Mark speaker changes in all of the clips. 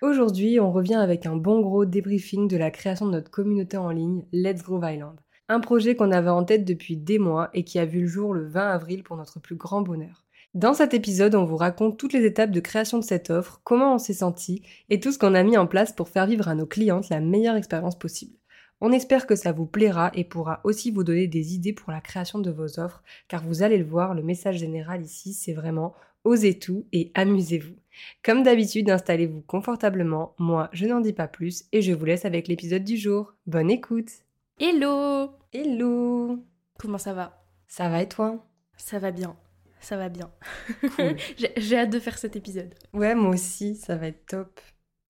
Speaker 1: Aujourd'hui, on revient avec un bon gros débriefing de la création de notre communauté en ligne Let's Grow Island. Un projet qu'on avait en tête depuis des mois et qui a vu le jour le 20 avril pour notre plus grand bonheur. Dans cet épisode, on vous raconte toutes les étapes de création de cette offre, comment on s'est senti et tout ce qu'on a mis en place pour faire vivre à nos clientes la meilleure expérience possible. On espère que ça vous plaira et pourra aussi vous donner des idées pour la création de vos offres, car vous allez le voir, le message général ici, c'est vraiment osez tout et amusez-vous. Comme d'habitude, installez-vous confortablement, moi je n'en dis pas plus et je vous laisse avec l'épisode du jour. Bonne écoute
Speaker 2: Hello
Speaker 1: Hello
Speaker 2: Comment ça va?
Speaker 1: Ça va et toi?
Speaker 2: Ça va bien. Ça va bien.
Speaker 1: Cool.
Speaker 2: J'ai hâte de faire cet épisode.
Speaker 1: Ouais, moi aussi, ça va être top.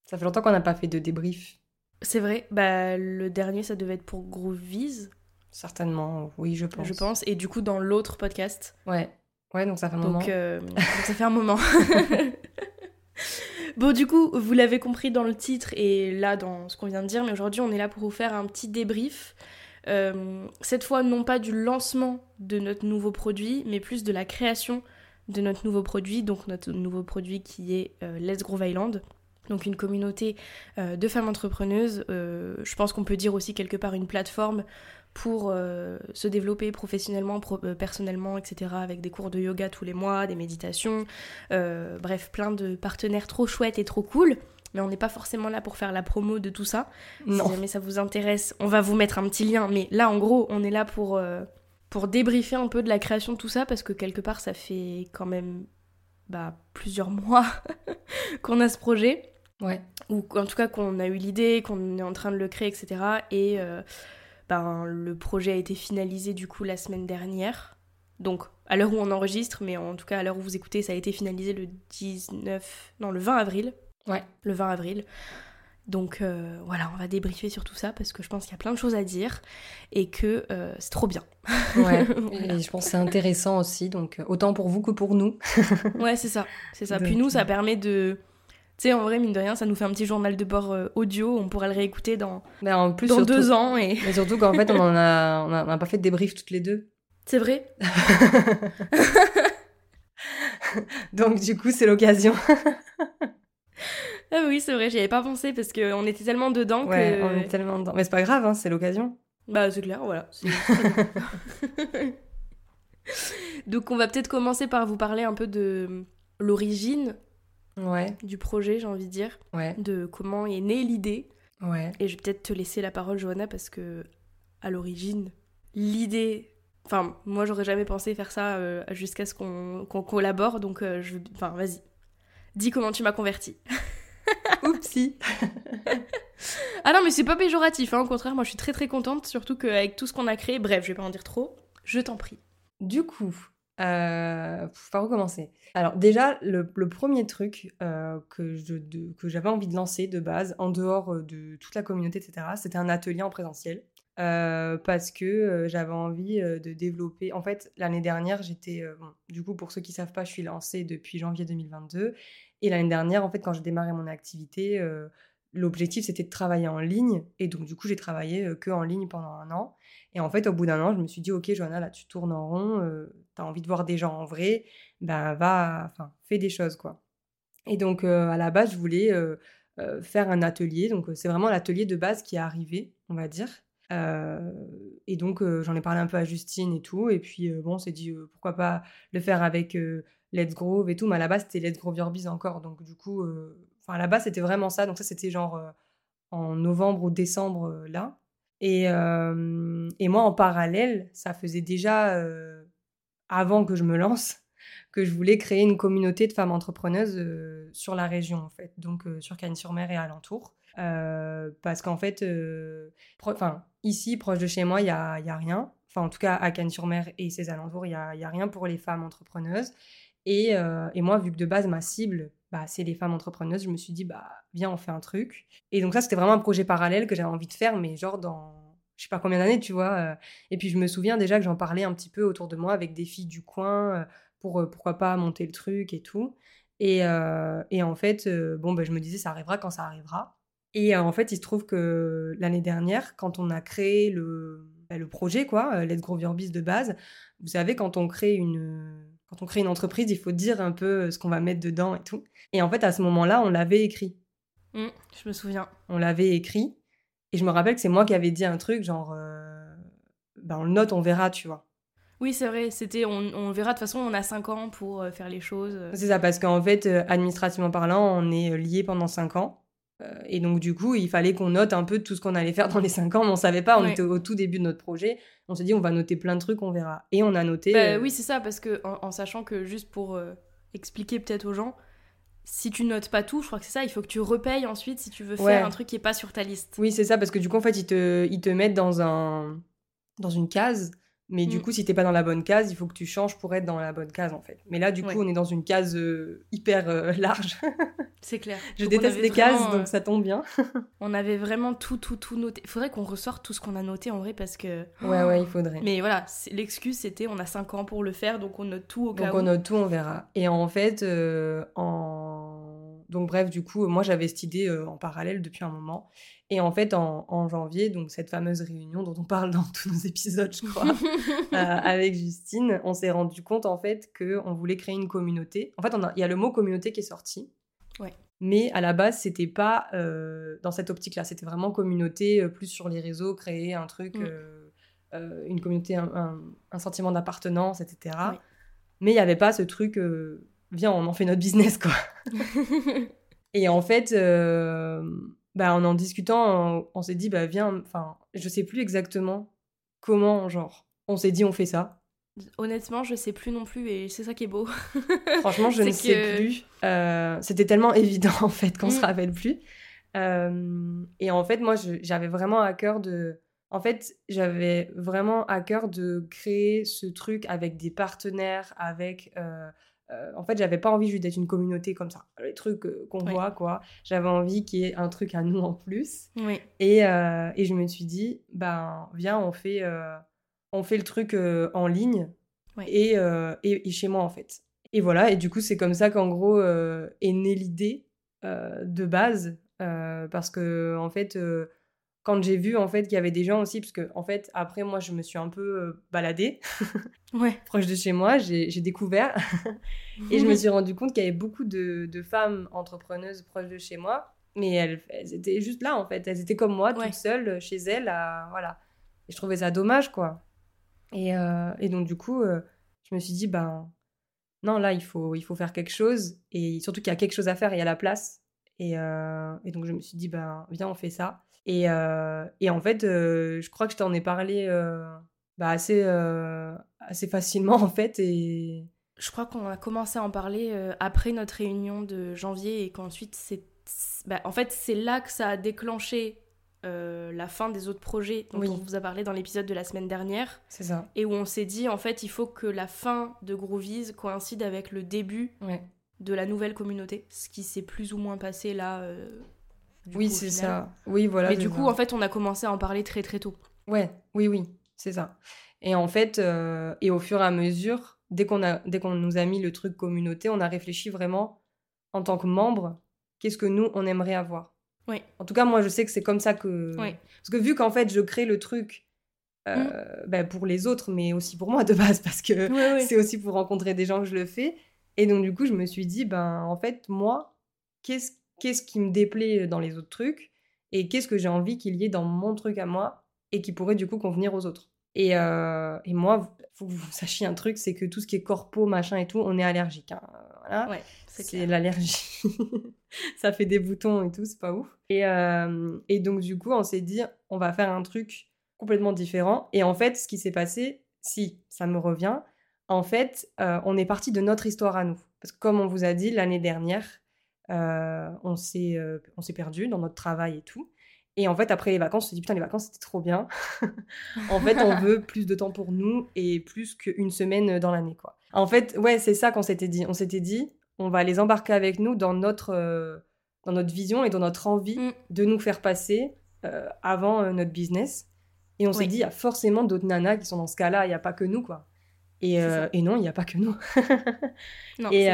Speaker 1: Ça fait longtemps qu'on n'a pas fait de débrief.
Speaker 2: C'est vrai, bah le dernier ça devait être pour Groovies,
Speaker 1: Certainement, oui, je pense.
Speaker 2: je pense, et du coup dans l'autre podcast.
Speaker 1: Ouais, ouais, donc ça fait un moment.
Speaker 2: Euh, donc ça fait un moment. bon, du coup, vous l'avez compris dans le titre et là dans ce qu'on vient de dire, mais aujourd'hui on est là pour vous faire un petit débrief. Euh, cette fois, non pas du lancement de notre nouveau produit, mais plus de la création de notre nouveau produit, donc notre nouveau produit qui est euh, Let's Grow Island. Donc une communauté euh, de femmes entrepreneuses, je pense qu'on peut dire aussi quelque part une plateforme pour euh, se développer professionnellement, pro- euh, personnellement, etc. Avec des cours de yoga tous les mois, des méditations, euh, bref, plein de partenaires trop chouettes et trop cool. Mais on n'est pas forcément là pour faire la promo de tout ça.
Speaker 1: Non.
Speaker 2: Si jamais ça vous intéresse, on va vous mettre un petit lien. Mais là, en gros, on est là pour, euh, pour débriefer un peu de la création de tout ça parce que quelque part, ça fait quand même bah, plusieurs mois qu'on a ce projet
Speaker 1: Ouais.
Speaker 2: ou en tout cas qu'on a eu l'idée, qu'on est en train de le créer, etc. Et euh, ben, le projet a été finalisé du coup la semaine dernière. Donc à l'heure où on enregistre, mais en tout cas à l'heure où vous écoutez, ça a été finalisé le 19, non le 20 avril.
Speaker 1: Ouais.
Speaker 2: Le 20 avril. Donc euh, voilà, on va débriefer sur tout ça parce que je pense qu'il y a plein de choses à dire et que euh, c'est trop bien.
Speaker 1: Ouais.
Speaker 2: Voilà.
Speaker 1: Et je pense que c'est intéressant aussi, donc euh, autant pour vous que pour nous.
Speaker 2: Ouais, c'est ça, c'est ça. Puis nous, ça permet de, tu sais, en vrai mine de rien, ça nous fait un petit journal de bord euh, audio. On pourra le réécouter dans
Speaker 1: Mais en plus,
Speaker 2: dans
Speaker 1: surtout,
Speaker 2: deux ans et
Speaker 1: Mais surtout qu'en fait, on en a, on a, on a pas fait de débrief toutes les deux.
Speaker 2: c'est vrai.
Speaker 1: donc du coup, c'est l'occasion.
Speaker 2: Ah oui, c'est vrai, j'y avais pas pensé parce qu'on était tellement dedans
Speaker 1: Ouais,
Speaker 2: que.
Speaker 1: on est tellement dedans. Mais c'est pas grave, hein, c'est l'occasion.
Speaker 2: Bah, c'est clair, voilà. Donc, on va peut-être commencer par vous parler un peu de l'origine
Speaker 1: Ouais,
Speaker 2: du projet, j'ai envie de dire,
Speaker 1: ouais,
Speaker 2: de comment est née l'idée.
Speaker 1: ouais.
Speaker 2: Et je vais peut-être te laisser la parole, Johanna, parce que à l'origine, l'idée. Enfin, moi, j'aurais jamais pensé faire ça euh, jusqu'à ce qu'on collabore, donc euh, je. Enfin, vas-y. Dis comment tu m'as converti.
Speaker 1: Oupsie.
Speaker 2: Ah non, mais c'est pas péjoratif, hein, au contraire, moi je suis très très contente, surtout qu'avec tout ce qu'on a créé, bref, je vais pas en dire trop, je t'en prie.
Speaker 1: Du coup, euh, par où commencer Alors déjà, le, premier truc euh, que que j'avais envie de lancer de base, en dehors euh, de toute la communauté, etc., c'était un atelier en présentiel. Euh, parce que j'avais envie de développer. En fait, l'année dernière, j'étais. du coup, pour ceux qui savent pas, je suis lancée depuis janvier 2022. Et l'année dernière, en fait, quand j'ai démarré mon activité, l'objectif c'était de travailler en ligne. Et donc, du coup, j'ai travaillé euh, que en ligne pendant un an. Et en fait, au bout d'un an, je me suis dit, ok, Johanna, là, tu tournes en rond, euh, t'as envie de voir des gens en vrai, ben va, enfin, fais des choses, quoi. Et donc, euh, à la base, je voulais faire un atelier. Donc, c'est vraiment l'atelier de base qui est arrivé, on va dire. Et donc, j'en ai parlé un peu à Justine et tout. Et puis, bon, on s'est dit, pourquoi pas le faire avec Let's Grove et tout. Mais à la base, c'était Let's Grove Your Biz encore. Donc, du coup, enfin, à la base, c'était vraiment ça. Donc, ça, c'était genre euh, en novembre ou décembre, euh, là. Et, euh, et moi, en parallèle, ça faisait déjà avant que je me lance, que je voulais créer une communauté de femmes entrepreneuses sur la région, en fait, donc sur Cannes-sur-Mer et alentour. Parce qu'en fait, enfin, ici, proche de chez moi, il n'y a, y a rien. Enfin, en tout cas, à Cannes-sur-Mer et ses alentours, il n'y a, y a, rien pour les femmes entrepreneuses. Et, moi, vu que de base, ma cible, bah, c'est les femmes entrepreneuses, je me suis dit, bah, viens, on fait un truc. Et donc ça, c'était vraiment un projet parallèle que j'avais envie de faire, mais genre dans je sais pas combien d'années, tu vois. et puis je me souviens déjà que j'en parlais un petit peu autour de moi avec des filles du coin pour pourquoi pas monter le truc et tout. Et, et en fait, bon, ben, je me disais, ça arrivera quand ça arrivera. Et en fait, il se trouve que l'année dernière, quand on a créé le, bah, le projet, quoi, Let's Grow Your Biz de base, vous savez, quand on crée une, quand on crée une entreprise, il faut dire un peu ce qu'on va mettre dedans et tout. Et en fait, à ce moment-là, on l'avait écrit.
Speaker 2: Mmh, je me souviens.
Speaker 1: On l'avait écrit. Et je me rappelle que c'est moi qui avais dit un truc, genre, ben on le note, on verra, tu vois.
Speaker 2: Oui, c'est vrai, c'était on, verra, de toute façon, on a 5 ans pour euh, faire les choses. Euh.
Speaker 1: C'est ça, parce qu'en fait, euh, administrativement parlant, on est lié pendant 5 ans. Et donc, du coup, il fallait qu'on note un peu tout ce qu'on allait faire dans les 5 ans, mais on savait pas, on était au tout début de notre projet. On s'est dit, on va noter plein de trucs, on verra. Et on a noté.
Speaker 2: Bah, oui, c'est ça, parce que en, sachant que, juste pour expliquer peut-être aux gens, si tu notes pas tout, je crois que c'est ça, il faut que tu repayes ensuite si tu veux faire un truc qui est pas sur ta liste.
Speaker 1: Oui, c'est ça, parce que du coup, en fait, ils te, ils te mettent dans, un, dans une case mais du mm. coup, si t'es pas dans la bonne case, il faut que tu changes pour être dans la bonne case, en fait. Mais là, du coup, on est dans une case euh, hyper euh, large.
Speaker 2: C'est clair.
Speaker 1: Je déteste les cases, donc euh, ça tombe bien.
Speaker 2: on avait vraiment tout, tout, tout noté. Il faudrait qu'on ressorte tout ce qu'on a noté, en vrai, parce que...
Speaker 1: Ouais, ouais, il faudrait.
Speaker 2: Mais voilà, l'excuse, c'était on a 5 ans pour le faire, donc on note tout au
Speaker 1: cas donc on note tout, on verra. Et en fait, en... Donc bref, du coup, moi, j'avais cette idée en parallèle depuis un moment. Et en fait, en, janvier, donc cette fameuse réunion dont on parle dans tous nos épisodes, je crois, euh, avec Justine, on s'est rendu compte en fait qu'on voulait créer une communauté. En fait, il y a le mot communauté qui est sorti.
Speaker 2: Ouais.
Speaker 1: Mais à la base, c'était pas euh, dans cette optique-là. C'était vraiment communauté, euh, plus sur les réseaux, créer un truc, mm. une communauté, un, sentiment d'appartenance, etc. Mais il n'y avait pas ce truc, viens, on en fait notre business, quoi. Et en fait, bah, en en discutant, on, s'est dit, bah viens, enfin, je sais plus exactement comment, genre, on s'est dit, on fait ça.
Speaker 2: Honnêtement, je sais plus non plus, et c'est ça qui est beau.
Speaker 1: Franchement, je ne sais plus. Euh, c'était tellement évident, en fait, qu'on se mm. rappelle plus. Euh, et en fait, moi, j'avais vraiment à cœur de. En fait, j'avais vraiment à cœur de créer ce truc avec des partenaires, avec euh, euh, en fait, j'avais pas envie juste d'être une communauté comme ça, les trucs euh, qu'on voit, quoi. J'avais envie qu'il y ait un truc à nous en plus.
Speaker 2: Oui.
Speaker 1: Et, euh, et, je me suis dit, ben, viens, on fait, on fait le truc en ligne et, et, chez moi, en fait. Et voilà, et du coup, c'est comme ça qu'en gros est née l'idée de base, parce que, en fait, quand j'ai vu en fait qu'il y avait des gens aussi, parce que en fait après moi je me suis un peu euh, baladée
Speaker 2: ouais.
Speaker 1: proche de chez moi, j'ai découvert et je me suis rendu compte qu'il y avait beaucoup de, de, femmes entrepreneuses proches de chez moi, mais elles, elles, étaient juste là en fait, elles étaient comme moi, toutes seules chez elles, voilà. Et je trouvais ça dommage quoi. Et, euh, et donc du coup, euh, je me suis dit ben non là il faut il faut faire quelque chose et surtout qu'il y a quelque chose à faire, il y a la place. Et, et donc je me suis dit ben viens on fait ça. Et, euh, et en fait, euh, je crois que je t'en ai parlé euh, bah, assez, assez facilement, en fait. Et...
Speaker 2: Je crois qu'on a commencé à en parler après notre réunion de janvier et qu'ensuite, c'est. Bah, en fait, c'est là que ça a déclenché la fin des autres projets dont on vous a parlé dans l'épisode de la semaine dernière.
Speaker 1: C'est ça.
Speaker 2: Et où on s'est dit, en fait, il faut que la fin de Groovies coïncide avec le début de la nouvelle communauté. Ce qui s'est plus ou moins passé là
Speaker 1: oui, c'est ça. Oui, voilà.
Speaker 2: Mais du coup, en fait, on a commencé à en parler très très tôt.
Speaker 1: Ouais, oui, oui, c'est ça. Et en fait, euh, et au fur et à mesure, dès qu'on a, dès qu'on nous a mis le truc communauté, on a réfléchi vraiment en tant que membre, qu'est-ce que nous on aimerait avoir.
Speaker 2: Oui.
Speaker 1: En tout cas, moi, je sais que c'est comme ça que.
Speaker 2: Oui.
Speaker 1: Parce que vu qu'en fait, je crée le truc. Euh, mm. ben, pour les autres, mais aussi pour moi de base, parce que c'est aussi pour rencontrer des gens que je le fais. Et donc, du coup, je me suis dit, ben, en fait, moi, qu'est-ce qu'est-ce qui me déplaît dans les autres trucs et qu'est-ce que j'ai envie qu'il y ait dans mon truc à moi et qui pourrait du coup convenir aux autres. Et, euh, et moi, faut que vous sachiez un truc, c'est que tout ce qui est corpo, machin et tout, on est allergique. Hein. Voilà.
Speaker 2: Ouais,
Speaker 1: c'est l'allergie. ça fait des boutons et tout, c'est pas ouf. Et, euh, et donc du coup, on s'est dit, on va faire un truc complètement différent. Et en fait, ce qui s'est passé, si ça me revient, en fait, on est parti de notre histoire à nous. Parce que comme on vous a dit, l'année dernière, on s'est perdu dans notre travail et tout. Et en fait, après les vacances, on se dit putain, les vacances c'était trop bien. en fait, on veut plus de temps pour nous et plus qu'une semaine dans l'année, quoi. En fait, ouais, c'est ça qu'on s'était dit. On s'était dit, on va les embarquer avec nous dans notre, euh, dans notre vision et dans notre envie mm. de nous faire passer euh, avant euh, notre business. Et on s'est dit, il y a forcément d'autres nanas qui sont dans ce cas-là, il n'y a pas que nous, quoi. Et, et non, il n'y a pas que nous. non, et,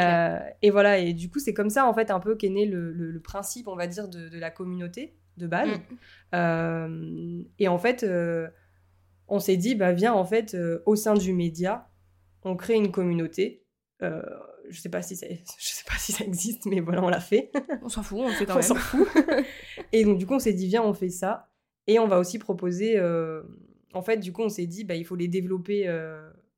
Speaker 1: et, voilà, et du coup, c'est comme ça, en fait, un peu qu'est né le, le, principe, on va dire, de, de la communauté de base. Mm. Euh, et en fait, euh, on s'est dit, bah viens, en fait, euh, au sein du média, on crée une communauté. je sais pas si ça, je sais pas si ça existe, mais voilà, on l'a fait.
Speaker 2: On s'en fout, on le fait quand même.
Speaker 1: On s'en fout. et donc du coup, on s'est dit, viens, on fait ça. Et on va aussi proposer. en fait, du coup, on s'est dit, bah, il faut les développer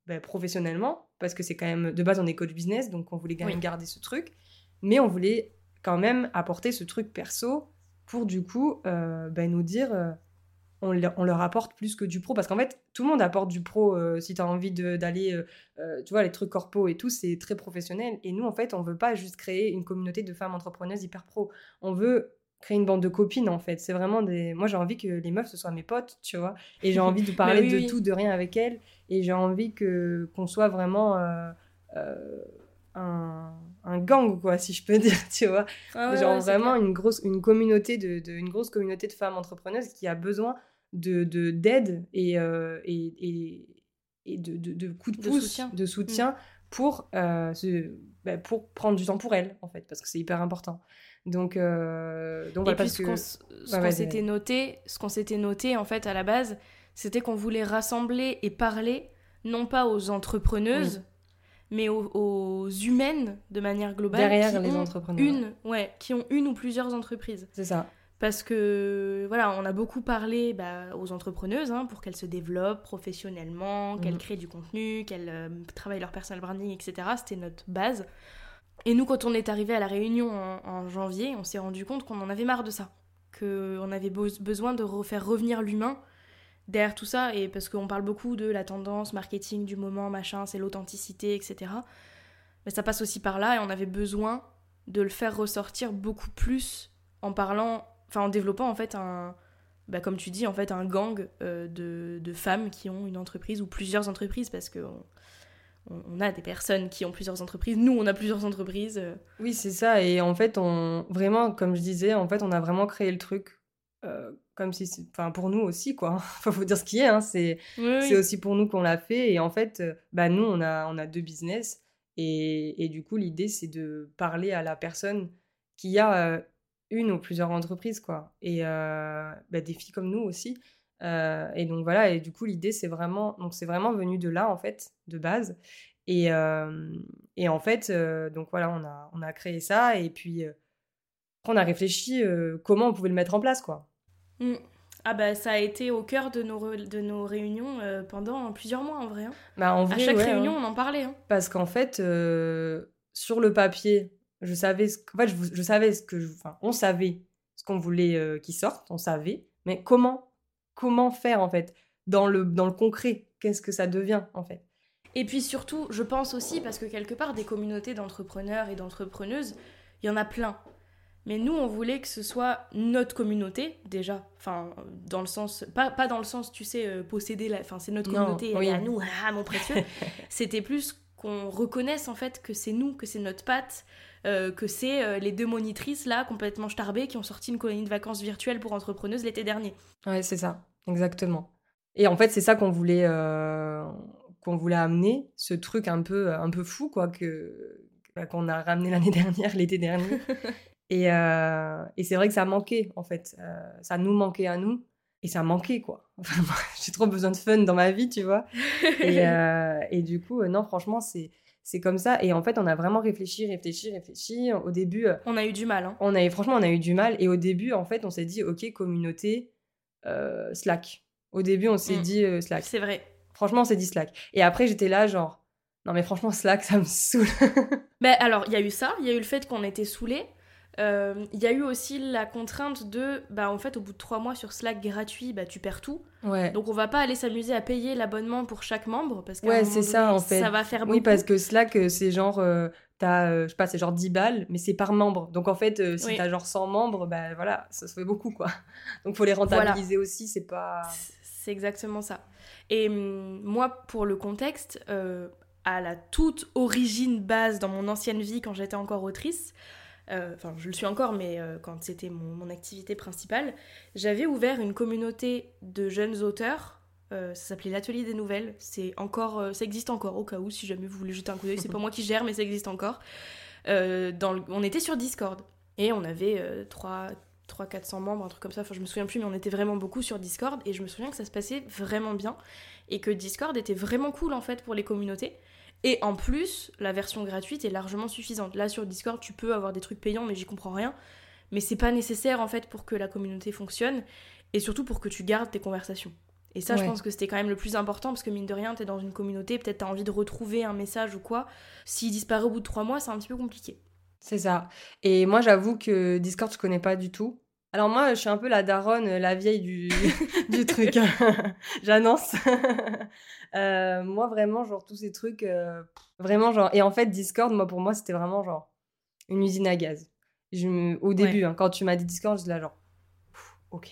Speaker 1: bah, professionnellement parce que c'est quand même de base on est coach business, donc on voulait quand même garder ce truc, mais on voulait quand même apporter ce truc perso pour du coup euh, ben, nous dire euh, on, leur apporte plus que du pro. Parce qu'en fait tout le monde apporte du pro euh, si tu as envie d'aller tu vois les trucs corpo et tout c'est très professionnel. Et nous en fait on veut pas juste créer une communauté de femmes entrepreneuses hyper pro. On veut créer une bande de copines en fait c'est vraiment des moi j'ai envie que les meufs ce soient mes potes tu vois et j'ai envie de bah parler de tout de rien avec elles et j'ai envie que qu'on soit vraiment un, gang, quoi, si je peux dire, tu vois. Ah Genre vraiment une grosse, une communauté de, une grosse communauté de femmes entrepreneuses qui a besoin de d'aide et, euh, et, et, de, de, coups de, pouce, de soutien, mm. pour, euh, bah, pour prendre du temps pour elles, en fait, parce que c'est hyper important. Donc, euh, donc
Speaker 2: et puis ce qu'on s'était noté, ce qu'on s'était noté en fait à la base, c'était qu'on voulait rassembler et parler non pas aux entrepreneuses, mais aux, humaines de manière globale.
Speaker 1: Derrière les entrepreneurs.
Speaker 2: Une, ouais, qui ont une ou plusieurs entreprises.
Speaker 1: C'est ça.
Speaker 2: Parce que, voilà, on a beaucoup parlé bah, aux entrepreneuses hein, pour qu'elles se développent professionnellement, qu'elles mhm. créent du contenu, qu'elles euh, travaillent leur personal branding, etc. C'était notre base. Et nous, quand on est arrivé à la réunion en, janvier, on s'est rendu compte qu'on en avait marre de ça. Qu'on avait besoin de refaire revenir l'humain derrière tout ça, et parce qu'on parle beaucoup de la tendance marketing du moment, machin, c'est l'authenticité, etc. Mais ça passe aussi par là, et on avait besoin de le faire ressortir beaucoup plus en parlant, en développant en fait un, bah, comme tu dis, en fait un gang euh, de, de, femmes qui ont une entreprise ou plusieurs entreprises, parce que a des personnes qui ont plusieurs entreprises, nous on a plusieurs entreprises. Euh.
Speaker 1: Oui, c'est ça, et en fait, on vraiment, comme je disais, en fait, on a vraiment créé le truc euh, comme si, enfin pour nous aussi quoi. Il faut dire ce qui est. Hein. C'est aussi pour nous qu'on l'a fait. Et en fait, euh, bah nous on a on a deux business et, et du coup l'idée c'est de parler à la personne qui a euh, une ou plusieurs entreprises quoi. Et bah, des filles comme nous aussi. Et donc voilà. Et du coup l'idée c'est vraiment donc c'est vraiment venu de là en fait de base. Et, et en fait donc voilà on a on a créé ça et puis on a réfléchi comment on pouvait le mettre en place quoi.
Speaker 2: Mm. Ah bah ça a été au cœur de nos, de nos réunions euh, pendant plusieurs mois en vrai. Hein.
Speaker 1: Bah, en vrai
Speaker 2: à chaque
Speaker 1: réunion
Speaker 2: hein. on en parlait. Hein.
Speaker 1: Parce qu'en fait euh, sur le papier je savais ce en fait, je, savais ce que enfin on savait ce qu'on voulait euh, qu'il sorte on savait mais comment comment faire en fait dans le dans le concret qu'est-ce que ça devient en fait.
Speaker 2: Et puis surtout je pense aussi parce que quelque part des communautés d'entrepreneurs et d'entrepreneuses il y en a plein. Mais nous, on voulait que ce soit notre communauté, déjà. Enfin, dans le sens. Pas, pas dans le sens, tu sais, euh, posséder la. Enfin, c'est notre communauté, et à nous, ah, mon précieux. C'était plus qu'on reconnaisse, en fait, que c'est nous, que c'est notre patte, euh, que c'est euh, les deux monitrices, là, complètement starbées, qui ont sorti une colonie de vacances virtuelles pour entrepreneuses l'été dernier.
Speaker 1: Ouais, c'est ça, exactement. Et en fait, c'est ça qu'on voulait. qu'on voulait amener, ce truc un peu, un peu fou, quoi, que bah, qu'on a ramené l'année dernière, l'été dernier, Et, euh, et c'est vrai que ça manquait, en fait. Euh, ça nous manquait à nous. Et ça manquait, quoi. J'ai trop besoin de fun dans ma vie, tu vois. Et, euh, et du coup, non, franchement, c'est c'est comme ça. Et en fait, on a vraiment réfléchi, réfléchi, réfléchi. Au début.
Speaker 2: on a eu du mal. Hein.
Speaker 1: On avait, franchement, on a eu du mal. Et au début, en fait, on s'est dit, OK, communauté, Slack. Au début, on s'est mm. dit Slack.
Speaker 2: C'est vrai.
Speaker 1: Franchement, on s'est dit Slack. Et après, j'étais là, genre, non, mais franchement, Slack, ça me saoule.
Speaker 2: ben, alors, il y a eu ça. Il y a eu le fait qu'on était saoulés. Euh, il y a eu aussi la contrainte de, bah en fait, au bout de trois mois sur Slack gratuit, bah tu perds tout.
Speaker 1: Ouais.
Speaker 2: Donc on va pas aller s'amuser à payer l'abonnement pour chaque membre parce que
Speaker 1: Ouais, c'est ça, en fait.
Speaker 2: Ça va faire beaucoup.
Speaker 1: Oui, parce que Slack, euh, c'est genre, euh, t'as, euh, je sais pas, c'est genre 10 balles, mais c'est par membre. Donc en fait, euh, si
Speaker 2: Oui.
Speaker 1: t'as genre 100 membres, bah voilà, ça se fait beaucoup, quoi. Donc faut les rentabiliser aussi, c'est pas...
Speaker 2: C'est exactement ça. Et hum, moi, pour le contexte, à la toute origine base dans mon ancienne vie, quand j'étais encore autrice, enfin je le suis encore, mais euh, quand c'était mon, mon activité principale, j'avais ouvert une communauté de jeunes auteurs. euh, ça s'appelait l'atelier des nouvelles. C'est encore, euh, ça existe encore au cas où si jamais vous voulez jeter un coup d'œil. C'est pas moi qui gère, mais ça existe encore. Euh, dans le- on était sur Discord et on avait euh, 3 3 400 membres, un truc comme ça. Enfin, je me souviens plus, mais on était vraiment beaucoup sur Discord et je me souviens que ça se passait vraiment bien et que Discord était vraiment cool en fait pour les communautés. Et en plus, la version gratuite est largement suffisante. Là sur Discord, tu peux avoir des trucs payants, mais j'y comprends rien. Mais c'est pas nécessaire en fait pour que la communauté fonctionne et surtout pour que tu gardes tes conversations. Et ça, je pense que c'était quand même le plus important parce que mine de rien, t'es dans une communauté, peut-être t'as envie de retrouver un message ou quoi. S'il disparaît au bout de trois mois, c'est un petit peu compliqué.
Speaker 1: C'est ça. Et moi, j'avoue que Discord, je connais pas du tout. Alors moi, je suis un peu la daronne, la vieille du, du truc. J'annonce. Euh, moi, vraiment, genre, tous ces trucs, euh, vraiment, genre... Et en fait, Discord, moi, pour moi, c'était vraiment, genre, une usine à gaz. Je me- Au début, hein, quand tu m'as dit Discord, j'étais là, genre, ok.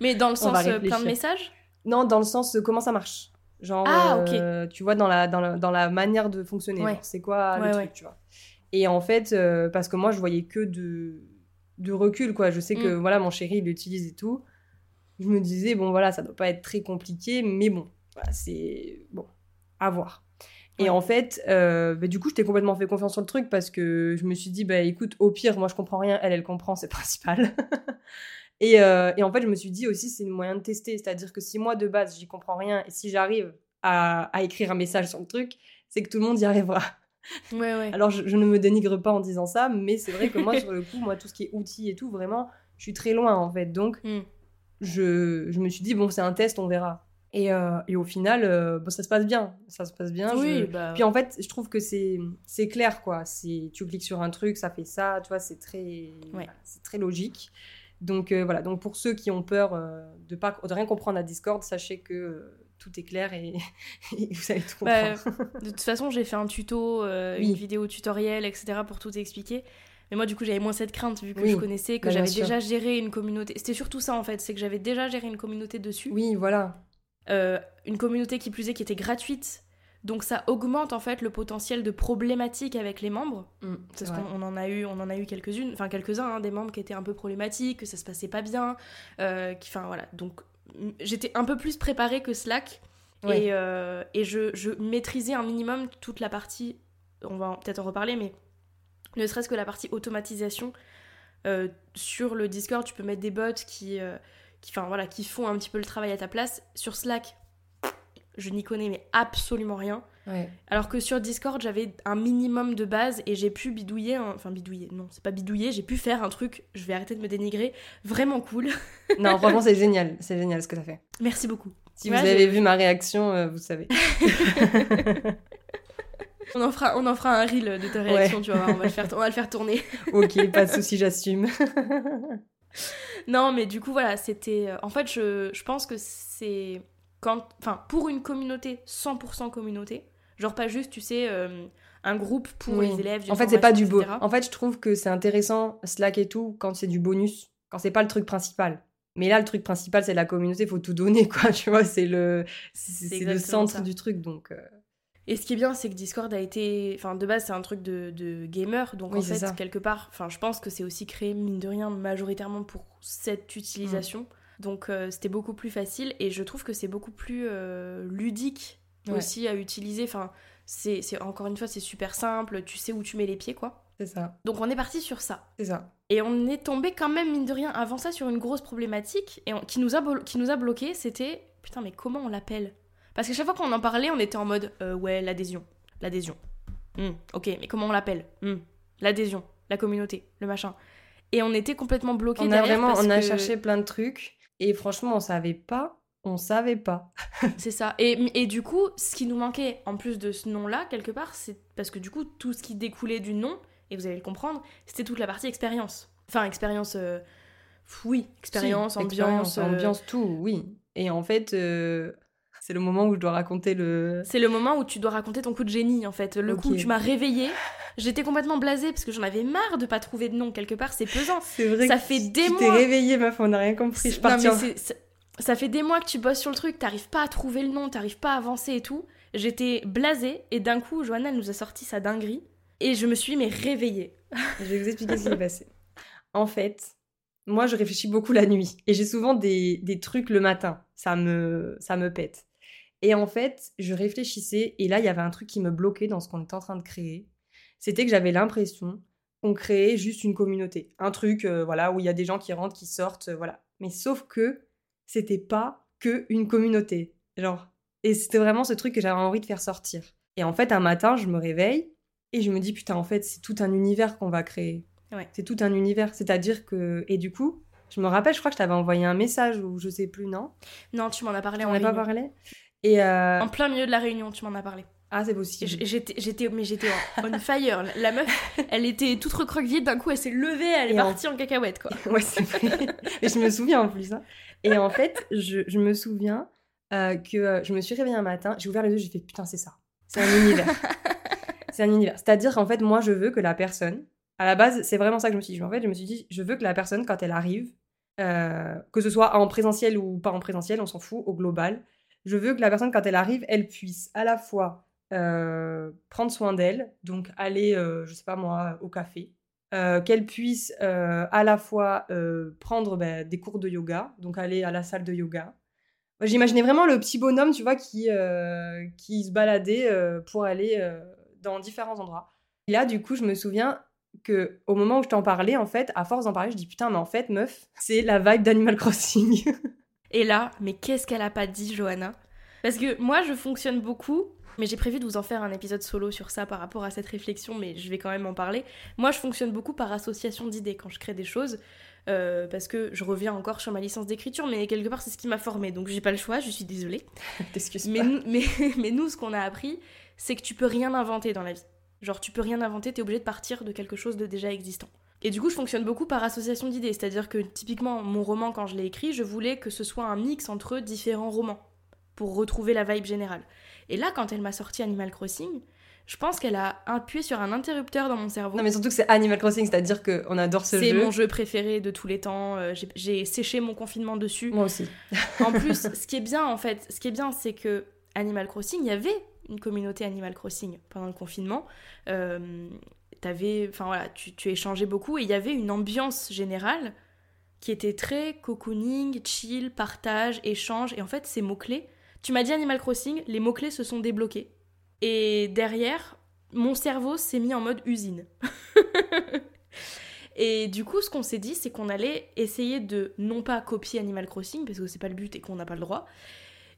Speaker 2: Mais dans le sens euh, plein de messages?
Speaker 1: Non, dans le sens, comment ça marche? Genre,
Speaker 2: Ah,
Speaker 1: tu vois, dans la, dans la, dans la manière de fonctionner.
Speaker 2: Ouais.
Speaker 1: C'est quoi
Speaker 2: Ouais,
Speaker 1: le truc, tu vois? Et en fait, parce que moi, je voyais que de, de recul, quoi. Je sais que,
Speaker 2: Mm.
Speaker 1: voilà, mon chéri, il l'utilise et tout. Je me disais, bon, voilà, ça doit pas être très compliqué, mais bon, voilà, c'est... Bon, à voir. Et en fait, euh, bah, du coup, je t'ai complètement fait confiance sur le truc parce que je me suis dit, bah écoute, au pire, moi je comprends rien, elle, elle comprend, c'est principal. et, euh, et en fait, je me suis dit aussi, c'est le moyen de tester. C'est-à-dire que si moi, de base, j'y comprends rien, et si j'arrive à, à écrire un message sur le truc, c'est que tout le monde y arrivera.
Speaker 2: Ouais, ouais.
Speaker 1: Alors, je, je ne me dénigre pas en disant ça, mais c'est vrai que moi, sur le coup, moi, tout ce qui est outils et tout, vraiment, je suis très loin, en fait. Donc,
Speaker 2: Hmm.
Speaker 1: je, je me suis dit, bon, c'est un test, on verra. Et, euh, et au final, euh, bon, ça se passe bien. Ça se passe bien.
Speaker 2: oui,
Speaker 1: je-
Speaker 2: bah.
Speaker 1: Puis en fait, je trouve que c'est clair, quoi. Tu cliques sur un truc, ça fait ça, tu vois, c'est très voilà, c'est très logique. Donc euh, voilà. Donc pour ceux qui ont peur de pas de rien comprendre à Discord, sachez que tout est clair et, et vous allez tout
Speaker 2: Bah,
Speaker 1: comprendre.
Speaker 2: de toute façon, j'ai fait un tuto, euh,
Speaker 1: Oui.
Speaker 2: une vidéo tutoriel, etc. pour tout expliquer. Mais moi, du coup, j'avais moins cette crainte vu que
Speaker 1: Oui.
Speaker 2: je connaissais, que
Speaker 1: Bah,
Speaker 2: j'avais déjà géré une communauté. C'était surtout ça en fait, c'est que j'avais déjà géré une communauté dessus.
Speaker 1: oui, voilà.
Speaker 2: Euh, une communauté qui plus est qui était gratuite. Donc ça augmente en fait le potentiel de problématiques avec les membres.
Speaker 1: Mm,
Speaker 2: Parce
Speaker 1: vrai.
Speaker 2: qu'on on en a eu, on en a eu quelques-unes, enfin quelques-uns, hein, des membres qui étaient un peu problématiques, que ça se passait pas bien, euh, qui, enfin voilà. Donc j'étais un peu plus préparée que Slack
Speaker 1: Ouais.
Speaker 2: et, euh, et je, je maîtrisais un minimum toute la partie. On va peut-être en reparler, mais ne serait-ce que la partie automatisation euh, sur le Discord, tu peux mettre des bots qui, euh, qui, voilà, qui font un petit peu le travail à ta place. Sur Slack, je n'y connais mais absolument rien.
Speaker 1: Ouais.
Speaker 2: Alors que sur Discord, j'avais un minimum de base et j'ai pu bidouiller, un- enfin bidouiller, non, c'est pas bidouiller, j'ai pu faire un truc, je vais arrêter de me dénigrer, vraiment cool.
Speaker 1: Non, franchement, c'est génial. C'est génial ce que as fait.
Speaker 2: Merci beaucoup.
Speaker 1: Si
Speaker 2: Ouais,
Speaker 1: vous avez vu ma réaction, euh, vous savez.
Speaker 2: On en fera, on en fera un reel de ta réaction, tu vas voir, on va le faire, on va le faire tourner.
Speaker 1: ok, pas de souci, j'assume.
Speaker 2: Non, mais du coup, voilà, c'était. euh, En fait, je, je pense que c'est. Quand... Enfin, pour une communauté, 100% communauté, genre pas juste, tu sais, euh, un groupe pour
Speaker 1: Oui.
Speaker 2: les élèves.
Speaker 1: En fait, c'est pas du beau. En fait, je trouve que c'est intéressant, Slack et tout, quand c'est du bonus, quand c'est pas le truc principal. Mais là, le truc principal, c'est la communauté, faut tout donner, quoi. Tu vois, c'est le, c'est le centre
Speaker 2: ça.
Speaker 1: du truc, donc. euh,
Speaker 2: Et ce qui est bien, c'est que Discord a été. Enfin, de base, c'est un truc de, de gamer. Donc,
Speaker 1: Oui,
Speaker 2: en fait, quelque part, enfin, je pense que c'est aussi créé, mine de rien, majoritairement pour cette utilisation.
Speaker 1: Mm.
Speaker 2: Donc, euh, c'était beaucoup plus facile. Et je trouve que c'est beaucoup plus euh, ludique
Speaker 1: Ouais.
Speaker 2: aussi à utiliser. Enfin, c'est c'est- encore une fois, c'est super simple. Tu sais où tu mets les pieds, quoi.
Speaker 1: C'est ça,
Speaker 2: Donc, on est parti sur ça.
Speaker 1: c'est ça.
Speaker 2: Et on est tombé quand même, mine de rien, avant ça, sur une grosse problématique et on- qui, nous a qui nous a bloqué. C'était putain, mais comment on l'appelle? Parce qu'à chaque fois qu'on en parlait, on était en mode euh, ouais, l'adhésion. L'adhésion. Hmm, ok, mais comment on l'appelle? Hmm, L'adhésion, la communauté, le machin. Et on était complètement bloqué
Speaker 1: On a vraiment,
Speaker 2: parce
Speaker 1: on a
Speaker 2: que-
Speaker 1: cherché plein de trucs, et franchement, on savait pas, on savait pas.
Speaker 2: C'est ça. Et, et du coup, ce qui nous manquait, en plus de ce nom-là, quelque part, c'est parce que du coup, tout ce qui découlait du nom et vous allez le comprendre, c'était toute la partie expérience. Enfin, expérience. euh, oui, expérience,
Speaker 1: Si,
Speaker 2: ambiance.
Speaker 1: expérience,
Speaker 2: euh,
Speaker 1: ambiance, tout, oui. Et en fait, euh, c'est le moment où je dois raconter le.
Speaker 2: C'est le moment où tu dois raconter ton coup de génie en fait. Le coup où tu m'as réveillée, j'étais complètement blasée parce que j'en avais marre de pas trouver de nom quelque part, c'est pesant.
Speaker 1: C'est vrai.
Speaker 2: Ça
Speaker 1: que
Speaker 2: fait
Speaker 1: tu-
Speaker 2: des
Speaker 1: tu t'es
Speaker 2: mois.
Speaker 1: réveillée, meuf, on n'a rien compris. Je partais
Speaker 2: ça fait des mois que tu bosses sur le truc, t'arrives pas à trouver le nom, t'arrives pas à avancer et tout. J'étais blasée et d'un coup, Johanna nous a sorti sa dinguerie et je me suis mais réveillée.
Speaker 1: Je vais vous expliquer ce qui s'est passé. En fait, moi, je réfléchis beaucoup la nuit. Et j'ai souvent des, des trucs le matin. Ça me, ça me pète. Et en fait, je réfléchissais. Et là, il y avait un truc qui me bloquait dans ce qu'on était en train de créer. C'était que j'avais l'impression qu'on créait juste une communauté. Un truc, euh, voilà, où il y a des gens qui rentrent, qui sortent, euh, voilà. Mais sauf que c'était pas que une communauté. Genre. Et c'était vraiment ce truc que j'avais envie de faire sortir. Et en fait, un matin, je me réveille et je me dis, putain, en fait, c'est tout un univers qu'on va créer.
Speaker 2: Ouais.
Speaker 1: C'est tout un univers. C'est-à-dire que. Et du coup, je me rappelle, je crois que je t'avais envoyé un message ou je sais plus, non?
Speaker 2: Non, tu m'en as parlé
Speaker 1: On n'avait pas parlé? Et. euh,
Speaker 2: En plein milieu de la réunion, tu m'en as parlé.
Speaker 1: Ah, c'est possible.
Speaker 2: J'étais, mais j'étais on fire. La- meuf, elle était toute recroquevillée. D'un coup, elle s'est levée, elle est
Speaker 1: Et
Speaker 2: partie en cacahuète, quoi.
Speaker 1: ouais, c'est vrai. Et je me souviens en plus. hein. Et en fait, je, je me souviens euh, que euh, je me suis réveillée un matin, j'ai ouvert les yeux, j'ai fait putain, c'est ça. C'est un univers. c'est un univers. C'est-à-dire qu'en fait, moi, je veux que la personne. À la base, c'est vraiment ça que je me suis dit. En fait, je me suis dit, je veux que la personne, quand elle arrive, euh, que ce soit en présentiel ou pas en présentiel, on s'en fout, au global, je veux que la personne, quand elle arrive, elle puisse à la fois euh, prendre soin d'elle, donc aller, euh, je sais pas moi, au café, euh, qu'elle puisse à la fois prendre bah, des cours de yoga, donc aller à la salle de yoga. J'imaginais vraiment le petit bonhomme, tu vois, qui, qui se baladait pour aller dans différents endroits. Et là, du coup, je me souviens que au moment où je t'en parlais, en fait, à force d'en parler, je dis putain, mais en fait, meuf, c'est la vibe d'Animal Crossing.
Speaker 2: Et là, mais qu'est-ce qu'elle a pas dit, Johanna? Parce que moi, je fonctionne beaucoup, mais j'ai prévu de vous en faire un épisode solo sur ça par rapport à cette réflexion, mais je vais quand même en parler. Moi, je fonctionne beaucoup par association d'idées quand je crée des choses, euh, parce que je reviens encore sur ma licence d'écriture, mais quelque part, c'est ce qui m'a formée, donc j'ai pas le choix, je suis désolée.
Speaker 1: T'excuses
Speaker 2: Mais, mais, mais nous, ce qu'on a appris, c'est que tu peux rien inventer dans la vie. Genre, tu peux rien inventer, t'es obligé de partir de quelque chose de déjà existant. Et du coup, je fonctionne beaucoup par association d'idées. C'est-à-dire que, typiquement, mon roman, quand je l'ai écrit, je voulais que ce soit un mix entre différents romans pour retrouver la vibe générale. Et là, quand elle m'a sorti Animal Crossing, je pense qu'elle a appuyé sur un interrupteur dans mon cerveau.
Speaker 1: Non, mais surtout que c'est Animal Crossing, c'est-à-dire qu'on adore ce
Speaker 2: c'est
Speaker 1: jeu.
Speaker 2: mon jeu préféré de tous les temps. euh, j'ai- séché mon confinement dessus.
Speaker 1: Moi aussi.
Speaker 2: En plus, ce qui est bien en fait, ce qui est bien, c'est que Animal Crossing, il y avait une communauté Animal Crossing pendant le confinement. Euh, enfin voilà, tu, tu échangeais beaucoup et il y avait une ambiance générale qui était très cocooning, chill, partage, échange. Et en fait, ces mots-clés, tu m'as dit Animal Crossing, les mots-clés se sont débloqués. Et derrière, mon cerveau s'est mis en mode usine. et du coup, ce qu'on s'est dit, c'est qu'on allait essayer de non pas copier Animal Crossing, parce que c'est pas le but et qu'on n'a pas le droit,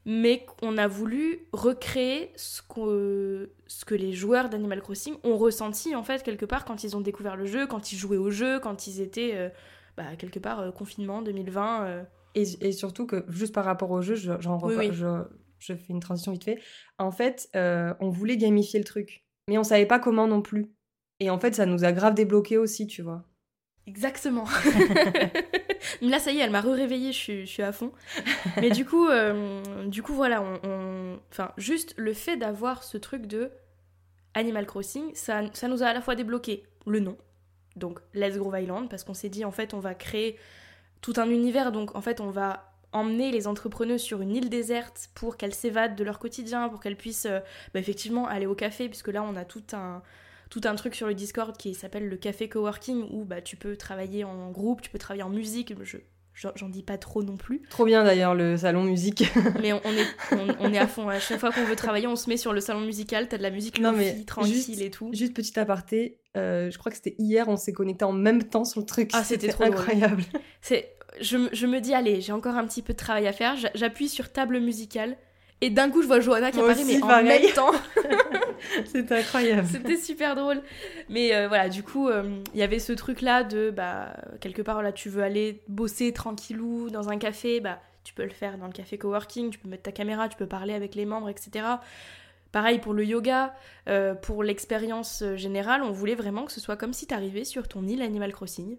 Speaker 2: mais qu'on a voulu recréer ce que, ce que les joueurs d'Animal Crossing ont ressenti en fait quelque part quand ils ont découvert le jeu, quand ils jouaient au jeu, quand ils étaient euh, bah, quelque part euh, confinement 2020. euh.
Speaker 1: Et, et surtout que, juste par rapport au jeu, je, j'en
Speaker 2: Oui,
Speaker 1: repa-
Speaker 2: oui.
Speaker 1: Je, je fais une transition vite fait. En fait, euh, on voulait gamifier le truc, mais on savait pas comment non plus. Et en fait, ça nous a grave débloqué aussi, tu vois.
Speaker 2: Exactement. Mais là, ça y est, elle m'a réveillée, je suis, je suis à fond. Mais du coup, euh, du coup, voilà, on, on- enfin, juste le fait d'avoir ce truc de Animal Crossing, ça, ça nous a à la fois débloqué le nom, donc Let's Grow Island, parce qu'on s'est dit en fait, on va créer tout un univers, donc en fait, on va emmener les entrepreneuses sur une île déserte pour qu'elles s'évadent de leur quotidien, pour qu'elles puissent euh, bah, effectivement aller au café, puisque là, on a tout un tout un truc sur le Discord qui s'appelle le café coworking où bah, tu peux travailler en groupe, tu peux travailler en musique. Je, j'en dis pas trop non plus,
Speaker 1: Trop bien d'ailleurs le salon musique.
Speaker 2: mais on, on est, on, on est à fond. À chaque fois qu'on veut travailler, on se met sur le salon musical, t'as de la musique
Speaker 1: Non, mais
Speaker 2: tranquille
Speaker 1: juste-
Speaker 2: et tout.
Speaker 1: Juste petit aparté, euh, je crois que c'était hier, on s'est connecté en même temps sur le truc.
Speaker 2: Ah, c'était trop
Speaker 1: incroyable.
Speaker 2: C'est, je, me- je me dis, allez, j'ai encore un petit peu de travail à faire. J'a- J'appuie sur table musicale et d'un coup, je vois Johanna qui
Speaker 1: Moi
Speaker 2: apparaît,
Speaker 1: aussi,
Speaker 2: mais en même temps.
Speaker 1: C'était incroyable.
Speaker 2: C'était super drôle. Mais euh, voilà, du coup, euh, il y avait ce truc-là de, bah, quelque part, là, tu veux aller bosser tranquillou dans un café, bah, tu peux le faire dans le café coworking, tu peux mettre ta caméra, tu peux parler avec les membres, etc. Pareil pour le yoga, euh, pour l'expérience générale, on voulait vraiment que ce soit comme si t'arrivais sur ton île Animal Crossing.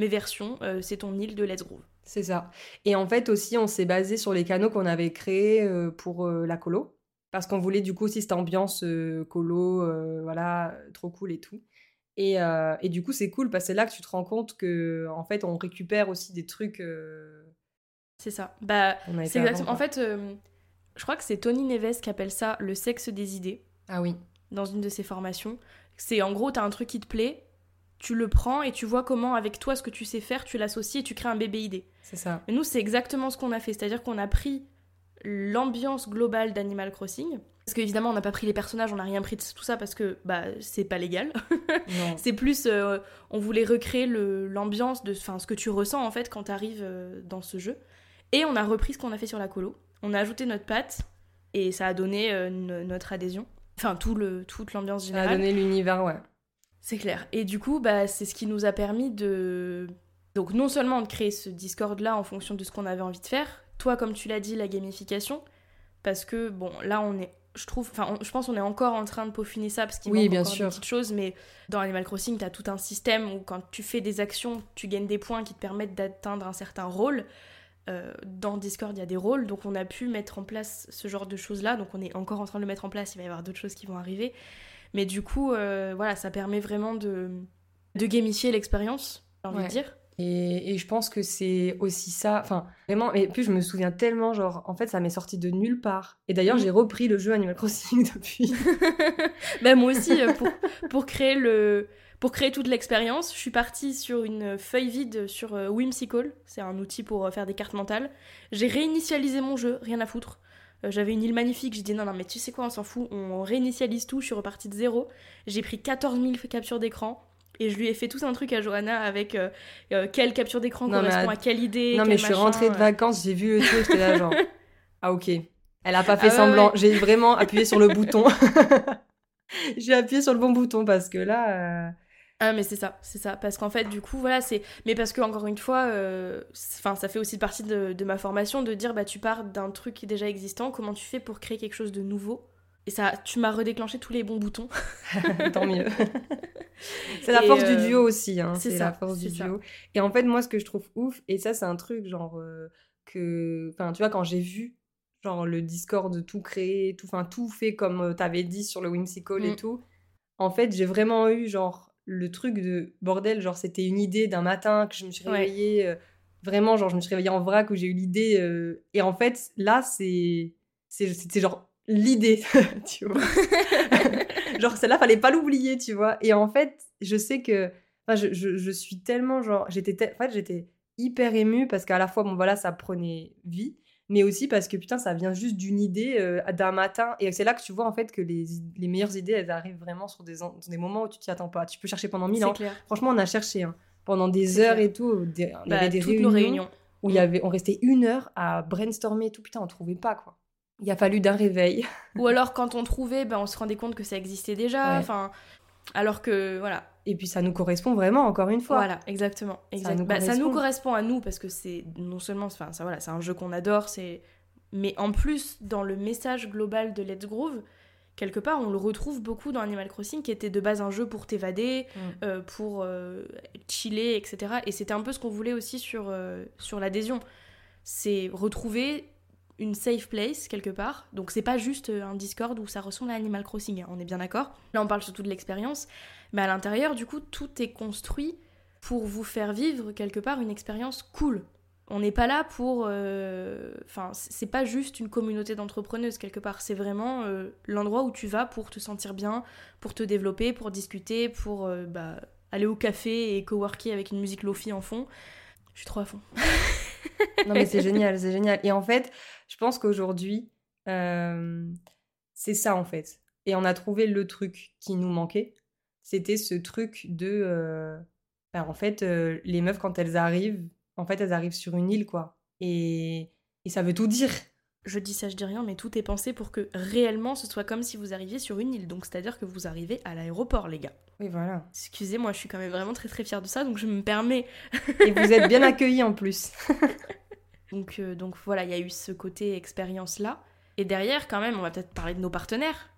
Speaker 2: Mais version, euh, c'est ton île de Let's Groove.
Speaker 1: C'est ça. Et en fait aussi, on s'est basé sur les canaux qu'on avait créés pour la colo. Parce qu'on voulait du coup aussi cette ambiance colo, voilà, trop cool et tout. Et, et du coup, c'est cool parce que c'est là que tu te rends compte que en fait, on récupère aussi des trucs.
Speaker 2: C'est ça. Bah, c'est exactement. En fait, je crois que c'est Tony Neves qui appelle ça le sexe des idées.
Speaker 1: Ah oui.
Speaker 2: Dans une de ses formations. C'est en gros, t'as un truc qui te plaît, tu le prends et tu vois comment, avec toi, ce que tu sais faire, tu l'associes et tu crées un bébé idée.
Speaker 1: C'est ça.
Speaker 2: Et nous, c'est exactement ce qu'on a fait. C'est-à-dire qu'on a pris l'ambiance globale d'Animal Crossing. Parce qu'évidemment, on n'a pas pris les personnages, on n'a rien pris de tout ça parce que bah, c'est pas légal. c'est plus, euh, on voulait recréer l'ambiance de ce que tu ressens en fait quand tu arrives euh, dans ce jeu. Et on a repris ce qu'on a fait sur la colo. On a ajouté notre patte et ça a donné euh, notre adhésion. Enfin, tout le, toute l'ambiance générale.
Speaker 1: Ça a donné l'univers, ouais.
Speaker 2: C'est clair. Et du coup, bah, c'est ce qui nous a permis de. Donc, non seulement de créer ce Discord-là en fonction de ce qu'on avait envie de faire, toi, comme tu l'as dit, la gamification, parce que, bon, là, on est. Je trouve, enfin, je pense qu'on est encore en train de peaufiner ça parce qu'il
Speaker 1: oui,
Speaker 2: manque
Speaker 1: bien
Speaker 2: encore
Speaker 1: sûr.
Speaker 2: des petites choses, mais dans Animal Crossing, tu as tout un système où quand tu fais des actions, tu gagnes des points qui te permettent d'atteindre un certain rôle. Euh, dans Discord, il y a des rôles, donc on a pu mettre en place ce genre de choses-là. Donc on est encore en train de le mettre en place, il va y avoir d'autres choses qui vont arriver. Mais du coup, euh, voilà, ça permet vraiment de, de gamifier l'expérience, j'ai envie de dire.
Speaker 1: Et, et, je pense que c'est aussi ça, enfin vraiment, et puis je me souviens tellement, genre, en fait, ça m'est sorti de nulle part. Et d'ailleurs, mm. j'ai repris le jeu Animal Crossing depuis.
Speaker 2: ben, moi aussi, euh, pour, pour créer le, pour créer toute l'expérience, je suis partie sur une feuille vide sur euh, Whimsical, c'est un outil pour faire des cartes mentales. J'ai réinitialisé mon jeu, rien à foutre. Euh, j'avais une île magnifique, j'ai dit non, non, mais tu sais quoi, on s'en fout, on réinitialise tout, je suis repartie de zéro. J'ai pris 14 000 captures d'écran, et je lui ai fait tout un truc à Johanna avec quelle capture d'écran correspond à... quelle idée.
Speaker 1: Non, mais je suis rentrée de vacances, j'ai vu le truc, j'étais là genre. ah, ok. Elle a pas fait ah semblant, j'ai vraiment appuyé sur le bouton. j'ai appuyé sur le bon bouton parce que là.
Speaker 2: Ah mais c'est ça, c'est ça. Parce qu'en fait, du coup, voilà, c'est... Mais parce que, encore une fois, euh, enfin, ça fait aussi partie de, ma formation de dire, bah, tu pars d'un truc qui est déjà existant, comment tu fais pour créer quelque chose de nouveau? Et ça, tu m'as redéclenché tous les bons boutons.
Speaker 1: Tant mieux. c'est la force du euh, duo aussi, hein. C'est la force du duo. Et en fait, moi, ce que je trouve ouf, et ça, c'est un truc, genre, euh, que... Enfin, tu vois, quand j'ai vu genre le Discord tout créé, tout, enfin tout fait comme t'avais dit sur le Whimsical et mm. tout. En fait, j'ai vraiment eu genre le truc de bordel, genre c'était une idée d'un matin que je me suis réveillée, euh, vraiment, genre je me suis réveillée en vrac où j'ai eu l'idée. Euh, et en fait, là, c'est c'est genre l'idée, tu vois. genre celle-là, fallait pas l'oublier, tu vois. Et en fait, je sais que. Je, je, je, suis tellement genre. J'étais en fait, j'étais hyper émue parce qu'à la fois, bon voilà, ça prenait vie mais aussi parce que putain, ça vient juste d'une idée euh, d'un matin. Et c'est là que tu vois en fait que les, les meilleures idées, elles arrivent vraiment sur des, des moments où tu t'y attends pas. Tu peux chercher pendant mille ans. Franchement, on a cherché hein. pendant des heures et tout. Des,
Speaker 2: on avait bah, des réunions, réunions,
Speaker 1: où il y mm. avait, on restait une heure à brainstormer et tout. Putain, on trouvait pas quoi. Il a fallu d'un réveil.
Speaker 2: Ou alors quand on trouvait, ben, on se rendait compte que ça existait déjà. Enfin, alors que voilà,
Speaker 1: et puis ça nous correspond vraiment, encore une fois.
Speaker 2: Voilà, exactement. Ça, nous bah, ça, nous correspond à nous parce que c'est non seulement, enfin, ça, voilà, c'est un jeu qu'on adore, c'est, mais en plus dans le message global de Let's Groove, quelque part, on le retrouve beaucoup dans Animal Crossing, qui était de base un jeu pour t'évader, mm. euh, pour euh, chiller, etc. Et c'était un peu ce qu'on voulait aussi sur, euh, sur l'adhésion. C'est retrouver une safe place quelque part. Donc c'est pas juste un Discord où ça ressemble à Animal Crossing, hein, on est bien d'accord. Là on parle surtout de l'expérience, mais à l'intérieur du coup tout est construit pour vous faire vivre quelque part une expérience cool. On n'est pas là pour... Euh, enfin, c'est pas juste une communauté d'entrepreneuses quelque part, c'est vraiment euh, l'endroit où tu vas pour te sentir bien, pour te développer, pour discuter, pour euh, bah, aller au café et coworker avec une musique lofi en fond. Je suis trop à fond.
Speaker 1: non mais c'est génial, c'est génial. Et en fait, je pense qu'aujourd'hui, c'est ça en fait. Et on a trouvé le truc qui nous manquait. C'était ce truc de... Ben, en fait, les meufs, quand elles arrivent, en fait, elles arrivent sur une île, quoi. Et, et ça veut tout dire.
Speaker 2: Je dis ça, je dis rien, mais tout est pensé pour que réellement ce soit comme si vous arriviez sur une île. Donc c'est-à-dire que vous arrivez à l'aéroport, les gars.
Speaker 1: Oui, voilà.
Speaker 2: Excusez-moi, je suis quand même vraiment très très fière de ça, donc je me permets.
Speaker 1: Et vous êtes bien accueillis en plus.
Speaker 2: donc, euh, donc voilà, il y a eu ce côté expérience-là. Et derrière, quand même, on va peut-être parler de nos partenaires.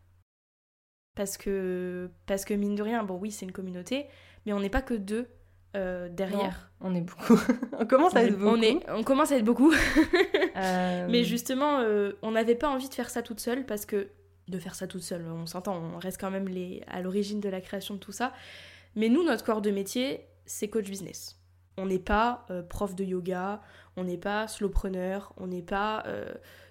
Speaker 2: parce que, parce que mine de rien, bon oui, c'est une communauté, mais on n'est pas que deux euh, derrière.
Speaker 1: on est beaucoup. on commence à être beaucoup.
Speaker 2: On, est, on commence à être beaucoup. Mais justement, on n'avait pas envie de faire ça toute seule parce que de faire ça toute seule, on s'entend, on reste quand même les, à l'origine de la création de tout ça. Mais nous, notre corps de métier, c'est coach business. On n'est pas prof de yoga, on n'est pas slowpreneur, on n'est pas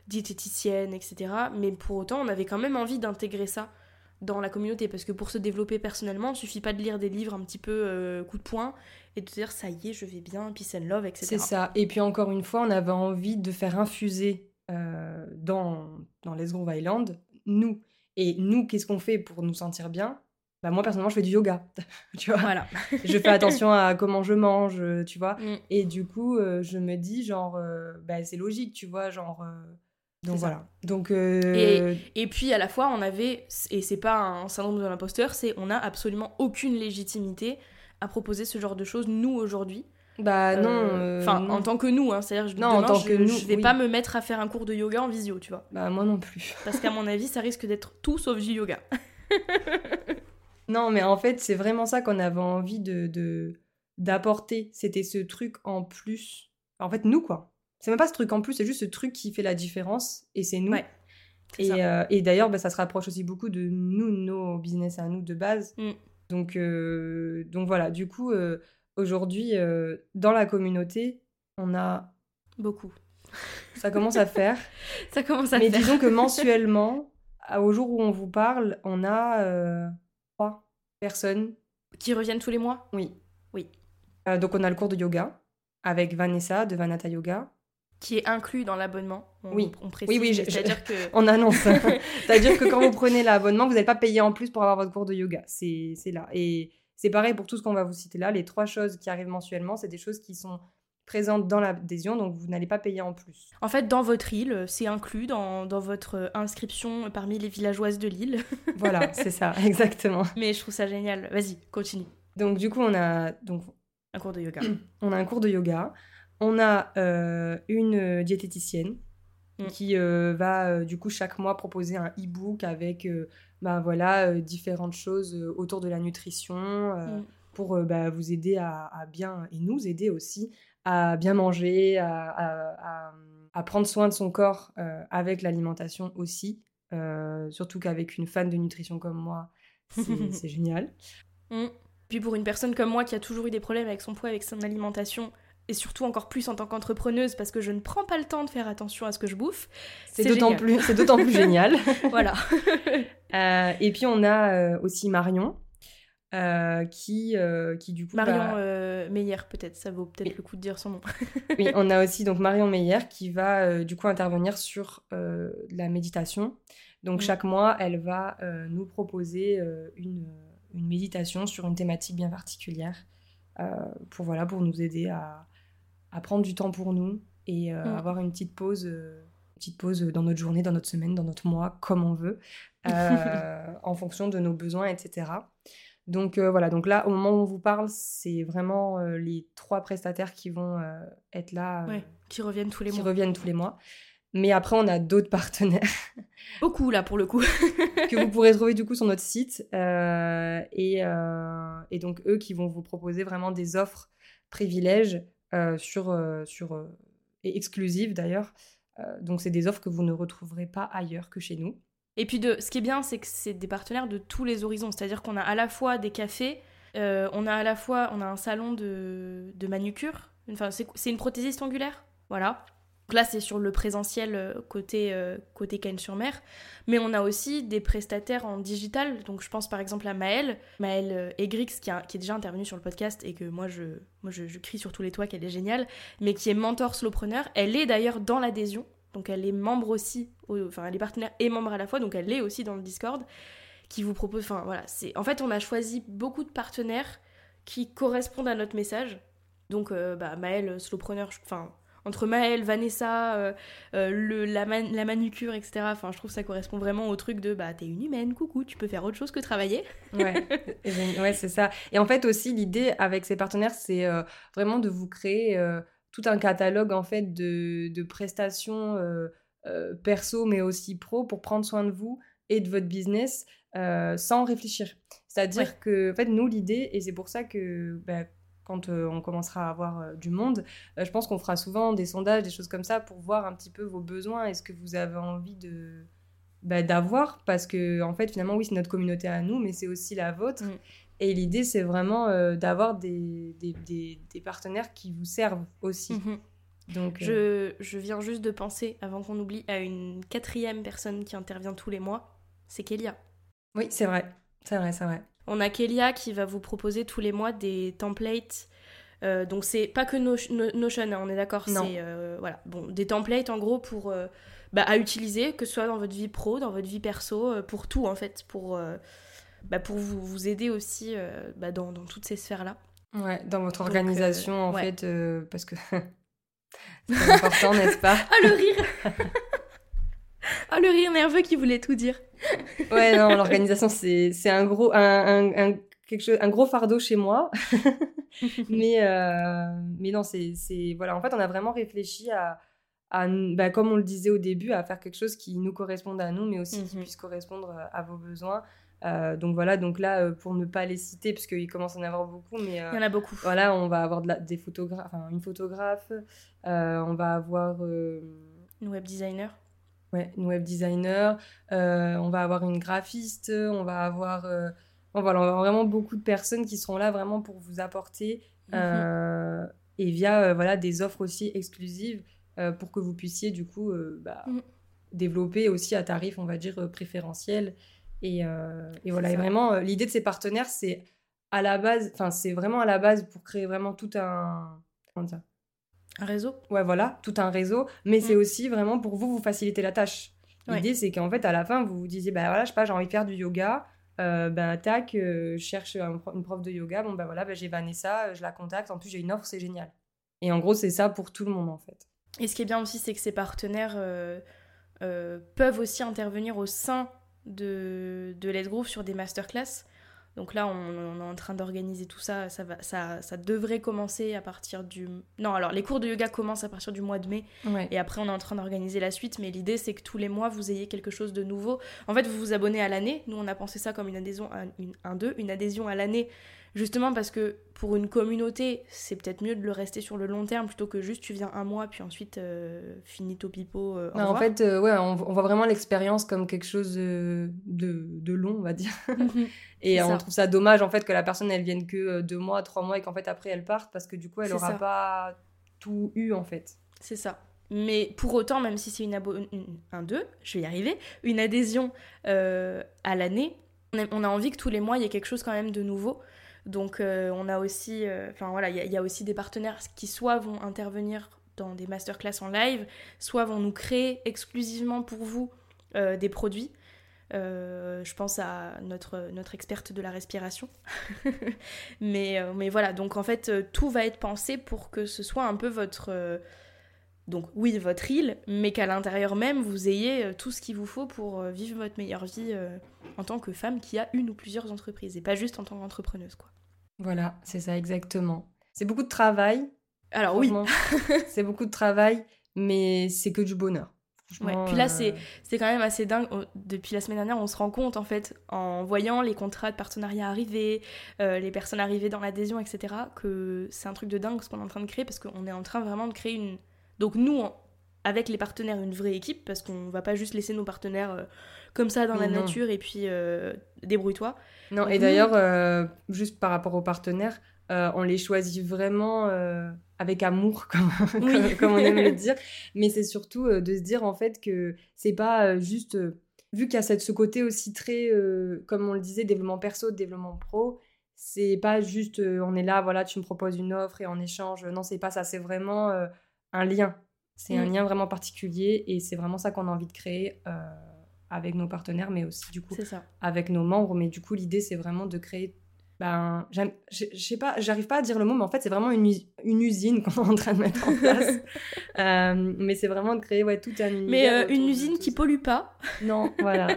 Speaker 2: diététicienne, etc. Mais pour autant, on avait quand même envie d'intégrer ça dans la communauté parce que pour se développer personnellement, il suffit pas de lire des livres un petit peu euh, coup de poing et de dire ça y est, je vais bien, peace and love, etc.
Speaker 1: C'est ça. Et puis encore une fois, on avait envie de faire infuser euh, dans, dans Les Grove Island nous. Et nous, qu'est-ce qu'on fait pour nous sentir bien? Bah moi personnellement je fais du yoga tu vois?
Speaker 2: Voilà
Speaker 1: je fais attention à comment je mange tu vois? Mm. et du coup euh, je me dis genre bah, c'est logique tu vois genre donc voilà. Donc
Speaker 2: euh, et, puis à la fois on avait et c'est pas un syndrome de l'imposteur, c'est on a absolument aucune légitimité à proposer ce genre de choses nous aujourd'hui.
Speaker 1: Bah non.
Speaker 2: Euh, euh, enfin en tant que nous, hein, c'est-à-dire non en tant je, que nous, je vais pas me mettre à faire un cours de yoga en visio, tu vois.
Speaker 1: Bah moi non plus.
Speaker 2: Parce qu'à mon avis ça risque d'être tout sauf du yoga.
Speaker 1: non mais en fait c'est vraiment ça qu'on avait envie de d'apporter. C'était ce truc en plus. En fait nous quoi c'est même pas ce truc en plus, c'est juste ce truc qui fait la différence et c'est nous. Euh, et, d'ailleurs, bah, ça se rapproche aussi beaucoup de nous, nos business à nous de base. Mm. Donc, euh, donc voilà, du coup, euh, aujourd'hui, dans la communauté, on a.
Speaker 2: Beaucoup.
Speaker 1: Ça commence à faire.
Speaker 2: ça commence à
Speaker 1: Mais
Speaker 2: faire.
Speaker 1: disons que mensuellement, au jour où on vous parle, on a trois personnes.
Speaker 2: Qui reviennent tous les mois?
Speaker 1: Oui.
Speaker 2: Oui.
Speaker 1: donc on a le cours de yoga avec Vanessa de Vanata Yoga
Speaker 2: qui est inclus dans l'abonnement.
Speaker 1: oui.
Speaker 2: on précise. Oui, oui, c'est-à-dire que...
Speaker 1: on annonce. c'est-à-dire que quand vous prenez l'abonnement, vous n'allez pas payer en plus pour avoir votre cours de yoga. C'est là. Et c'est pareil pour tout ce qu'on va vous citer là. Les trois choses qui arrivent mensuellement, c'est des choses qui sont présentes dans l'adhésion, donc vous n'allez pas payer en plus.
Speaker 2: En fait, dans votre île, c'est inclus dans, dans, votre inscription parmi les villageoises de l'île.
Speaker 1: voilà, c'est ça, exactement.
Speaker 2: Mais je trouve ça génial. Vas-y, continue.
Speaker 1: Donc du coup, on a donc
Speaker 2: un cours de yoga.
Speaker 1: on a un cours de yoga. On a euh, une euh, diététicienne mm. qui euh, va du coup chaque mois proposer un e-book avec bah, voilà, différentes choses autour de la nutrition mm. pour bah, vous aider à, bien, et nous aider aussi, à bien manger, à, prendre soin de son corps avec l'alimentation aussi. surtout qu'avec une fan de nutrition comme moi, c'est génial.
Speaker 2: Mm. Puis pour une personne comme moi qui a toujours eu des problèmes avec son poids, avec son alimentation, et surtout encore plus en tant qu'entrepreneuse parce que je ne prends pas le temps de faire attention à ce que je bouffe.
Speaker 1: C'est d'autant plus, c'est d'autant plus génial.
Speaker 2: voilà.
Speaker 1: Euh, et puis on a euh, aussi Marion. Euh, qui, qui du coup
Speaker 2: Marion Meyer peut-être ça vaut peut-être le coup de dire son nom
Speaker 1: oui on a aussi donc Marion Meyer qui va du coup intervenir sur la méditation donc mm. chaque mois elle va nous proposer une, une, méditation sur une thématique bien particulière pour voilà pour nous aider à, à prendre du temps pour nous et euh, mm. avoir une petite pause, euh, petite pause dans notre journée, dans notre semaine, dans notre mois, comme on veut, euh, en fonction de nos besoins, etc. Donc voilà, donc là, au moment où on vous parle, c'est vraiment les trois prestataires qui vont être là.
Speaker 2: qui reviennent tous les
Speaker 1: qui
Speaker 2: mois.
Speaker 1: reviennent tous les mois. Mais après, on a d'autres partenaires.
Speaker 2: Beaucoup, là, pour le coup.
Speaker 1: que vous pourrez trouver, du coup, sur notre site. et, et, donc, eux qui vont vous proposer vraiment des offres privilèges sur, euh, sur, euh, et exclusives d'ailleurs. donc c'est des offres que vous ne retrouverez pas ailleurs que chez nous.
Speaker 2: Et puis de, ce qui est bien, c'est que c'est des partenaires de tous les horizons. C'est-à-dire qu'on a à la fois des cafés, on a à la fois on a un salon de, de manucure. Enfin, c'est une prothésiste angulaire, voilà là, c'est sur le présentiel euh, côté, euh, côté Cannes-sur-Mer. Mais on a aussi des prestataires en digital. Donc, je pense par exemple à Maëlle, Maëlle euh, Egrix, qui, qui, est déjà intervenue sur le podcast et que moi, je, moi je, crie sur tous les toits qu'elle est géniale, mais qui est mentor slowpreneur. Elle est d'ailleurs dans l'adhésion. Donc, elle est membre aussi, enfin, elle est partenaire et membre à la fois. Donc, elle est aussi dans le Discord qui vous propose. Enfin, voilà. c'est En fait, on a choisi beaucoup de partenaires qui correspondent à notre message. Donc, bah, Maëlle, slowpreneur, enfin entre Maëlle, Vanessa, euh, euh, le, la, la, manucure, etc. Enfin, je trouve que ça correspond vraiment au truc de bah t'es une humaine, coucou, tu peux faire autre chose que travailler.
Speaker 1: ouais, ouais c'est ça. Et en fait aussi l'idée avec ces partenaires, c'est euh, vraiment de vous créer tout un catalogue en fait de, de prestations perso mais aussi pro pour prendre soin de vous et de votre business sans réfléchir. C'est-à-dire que, en fait, nous, l'idée, et c'est pour ça que bah, quand on commencera à avoir du monde, je pense qu'on fera souvent des sondages, des choses comme ça, pour voir un petit peu vos besoins et ce que vous avez envie de bah, d'avoir, parce que, en fait, finalement, oui, c'est notre communauté à nous, mais c'est aussi la vôtre. Mm. Et l'idée, c'est vraiment d'avoir des, des, des, partenaires qui vous servent aussi. Mm-hmm.
Speaker 2: Donc, je, je, viens juste de penser, avant qu'on oublie, à une quatrième personne qui intervient tous les mois, c'est Kélia.
Speaker 1: Oui, c'est vrai. C'est vrai, c'est vrai.
Speaker 2: On a Kélia qui va vous proposer tous les mois des templates. Euh, donc c'est pas que Notion, hein, on est d'accord. C'est euh, voilà, bon, des templates en gros pour euh, bah, à utiliser, que ce soit dans votre vie pro, dans votre vie perso, pour tout en fait, pour bah, pour vous, vous aider aussi bah, dans, dans, toutes ces sphères là.
Speaker 1: Ouais, dans votre organisation en fait, parce que c'est important, n'est-ce pas?
Speaker 2: Ah le rire Ah le rire nerveux qui voulait tout dire
Speaker 1: ouais, non, l'organisation, c'est un gros, un, un, quelque chose, un gros fardeau chez moi. mais, euh, mais non, c'est. Voilà, en fait, on a vraiment réfléchi à. à bah, comme on le disait au début, à faire quelque chose qui nous corresponde à nous, mais aussi qui mhm. puisse correspondre à vos besoins. Euh, donc voilà, donc là, euh, pour ne pas les citer, parce qu'il commence à en avoir beaucoup, mais...
Speaker 2: Il y en a beaucoup.
Speaker 1: Voilà, on va avoir de des photographes, enfin, une photographe, on va avoir...
Speaker 2: Une web designer
Speaker 1: Ouais, une web designer, euh, on va avoir une graphiste, on va avoir, euh, on va avoir vraiment beaucoup de personnes qui seront là vraiment pour vous apporter mhm. euh, et via voilà des offres aussi exclusives pour que vous puissiez du coup bah, mhm. développer aussi à tarif on va dire préférentiel et, et voilà et vraiment l'idée de ces partenaires c'est à la base enfin c'est vraiment à la base pour créer vraiment tout un comment dire,
Speaker 2: un réseau
Speaker 1: Ouais, voilà, tout un réseau. Mais c'est mm. aussi vraiment pour vous, vous faciliter la tâche. L'idée, c'est qu'en fait, à la fin, vous vous disiez, bah voilà, je sais pas, j'ai envie de faire du yoga. Euh, ben, tac, euh, je cherche une prof de yoga. Bon, ben voilà, ben, j'ai Vanessa, euh, je la contacte. En plus, j'ai une offre, c'est génial. Et en gros, c'est ça pour tout le monde, en fait.
Speaker 2: Et ce qui est bien aussi, c'est que ces partenaires peuvent aussi intervenir au sein de, de Let's Groove sur des masterclass. Donc là, on, est en train d'organiser tout ça. Ça, va, ça. ça devrait commencer à partir du... Non, alors les cours de yoga commencent à partir du mois de mai. Et après, on est en train d'organiser la suite. Mais l'idée, c'est que tous les mois, vous ayez quelque chose de nouveau. En fait, vous vous abonnez à l'année. Nous, on a pensé ça comme une adhésion à une, un, deux, une adhésion à l'année Justement parce que pour une communauté, c'est peut-être mieux de le rester sur le long terme plutôt que juste tu viens un mois puis ensuite euh, finito pipo. Euh,
Speaker 1: en fait, euh, ouais, on, voit vraiment l'expérience comme quelque chose de, de, long, on va dire. Mhm. et on trouve ça dommage en fait que la personne elle vienne que deux mois, trois mois et qu'en fait après elle parte parce que du coup elle aura pas tout eu en fait.
Speaker 2: C'est ça. Mais pour autant, même si c'est une, un deux, je vais y arriver, une adhésion à l'année, on a envie que tous les mois il y ait quelque chose quand même de nouveau. Donc euh, on a aussi, euh, enfin voilà, il y, a aussi des partenaires qui soit vont intervenir dans des masterclass en live, soit vont nous créer exclusivement pour vous euh, des produits. je pense à notre, notre experte de la respiration. mais, mais voilà, donc en fait, tout va être pensé pour que ce soit un peu votre... donc oui, votre île, mais qu'à l'intérieur même, vous ayez tout ce qu'il vous faut pour vivre votre meilleure vie en tant que femme qui a une ou plusieurs entreprises, et pas juste en tant qu'entrepreneuse, quoi.
Speaker 1: Voilà, c'est ça exactement. C'est beaucoup de travail.
Speaker 2: Alors oui,
Speaker 1: c'est beaucoup de travail, mais c'est que du bonheur.
Speaker 2: Ouais. Puis là, euh, c'est quand même assez dingue. Depuis la semaine dernière, on se rend compte, en fait, en voyant les contrats de partenariat arriver, euh, les personnes arriver dans l'adhésion, etc., que c'est un truc de dingue ce qu'on est en train de créer, parce qu'on est en train vraiment de créer une... Donc nous, avec les partenaires, une vraie équipe, parce qu'on va pas juste laisser nos partenaires euh, comme ça dans la nature et puis débrouille-toi.
Speaker 1: Non, et d'ailleurs, euh, juste par rapport aux partenaires, euh, on les choisit vraiment euh, avec amour, comme, comme, on aime le dire. Mais c'est surtout de se dire en fait que c'est pas juste. vu qu'il y a cette, ce côté aussi très, comme on le disait, développement perso, développement pro, c'est pas juste on est là, voilà, tu me proposes une offre et en échange. Non, c'est pas ça, c'est vraiment un lien. C'est un mm. lien vraiment particulier et c'est vraiment ça qu'on a envie de créer avec nos partenaires, mais aussi du coup avec nos membres. Mais du coup, l'idée, c'est vraiment de créer. Ben, je sais pas, j'arrive pas à dire le mot, mais en fait, c'est vraiment une, une usine qu'on est en train de mettre en place. Euh, mais c'est vraiment de créer ouais, tout un univers.
Speaker 2: Mais euh, une usine qui pollue pas.
Speaker 1: Non, voilà.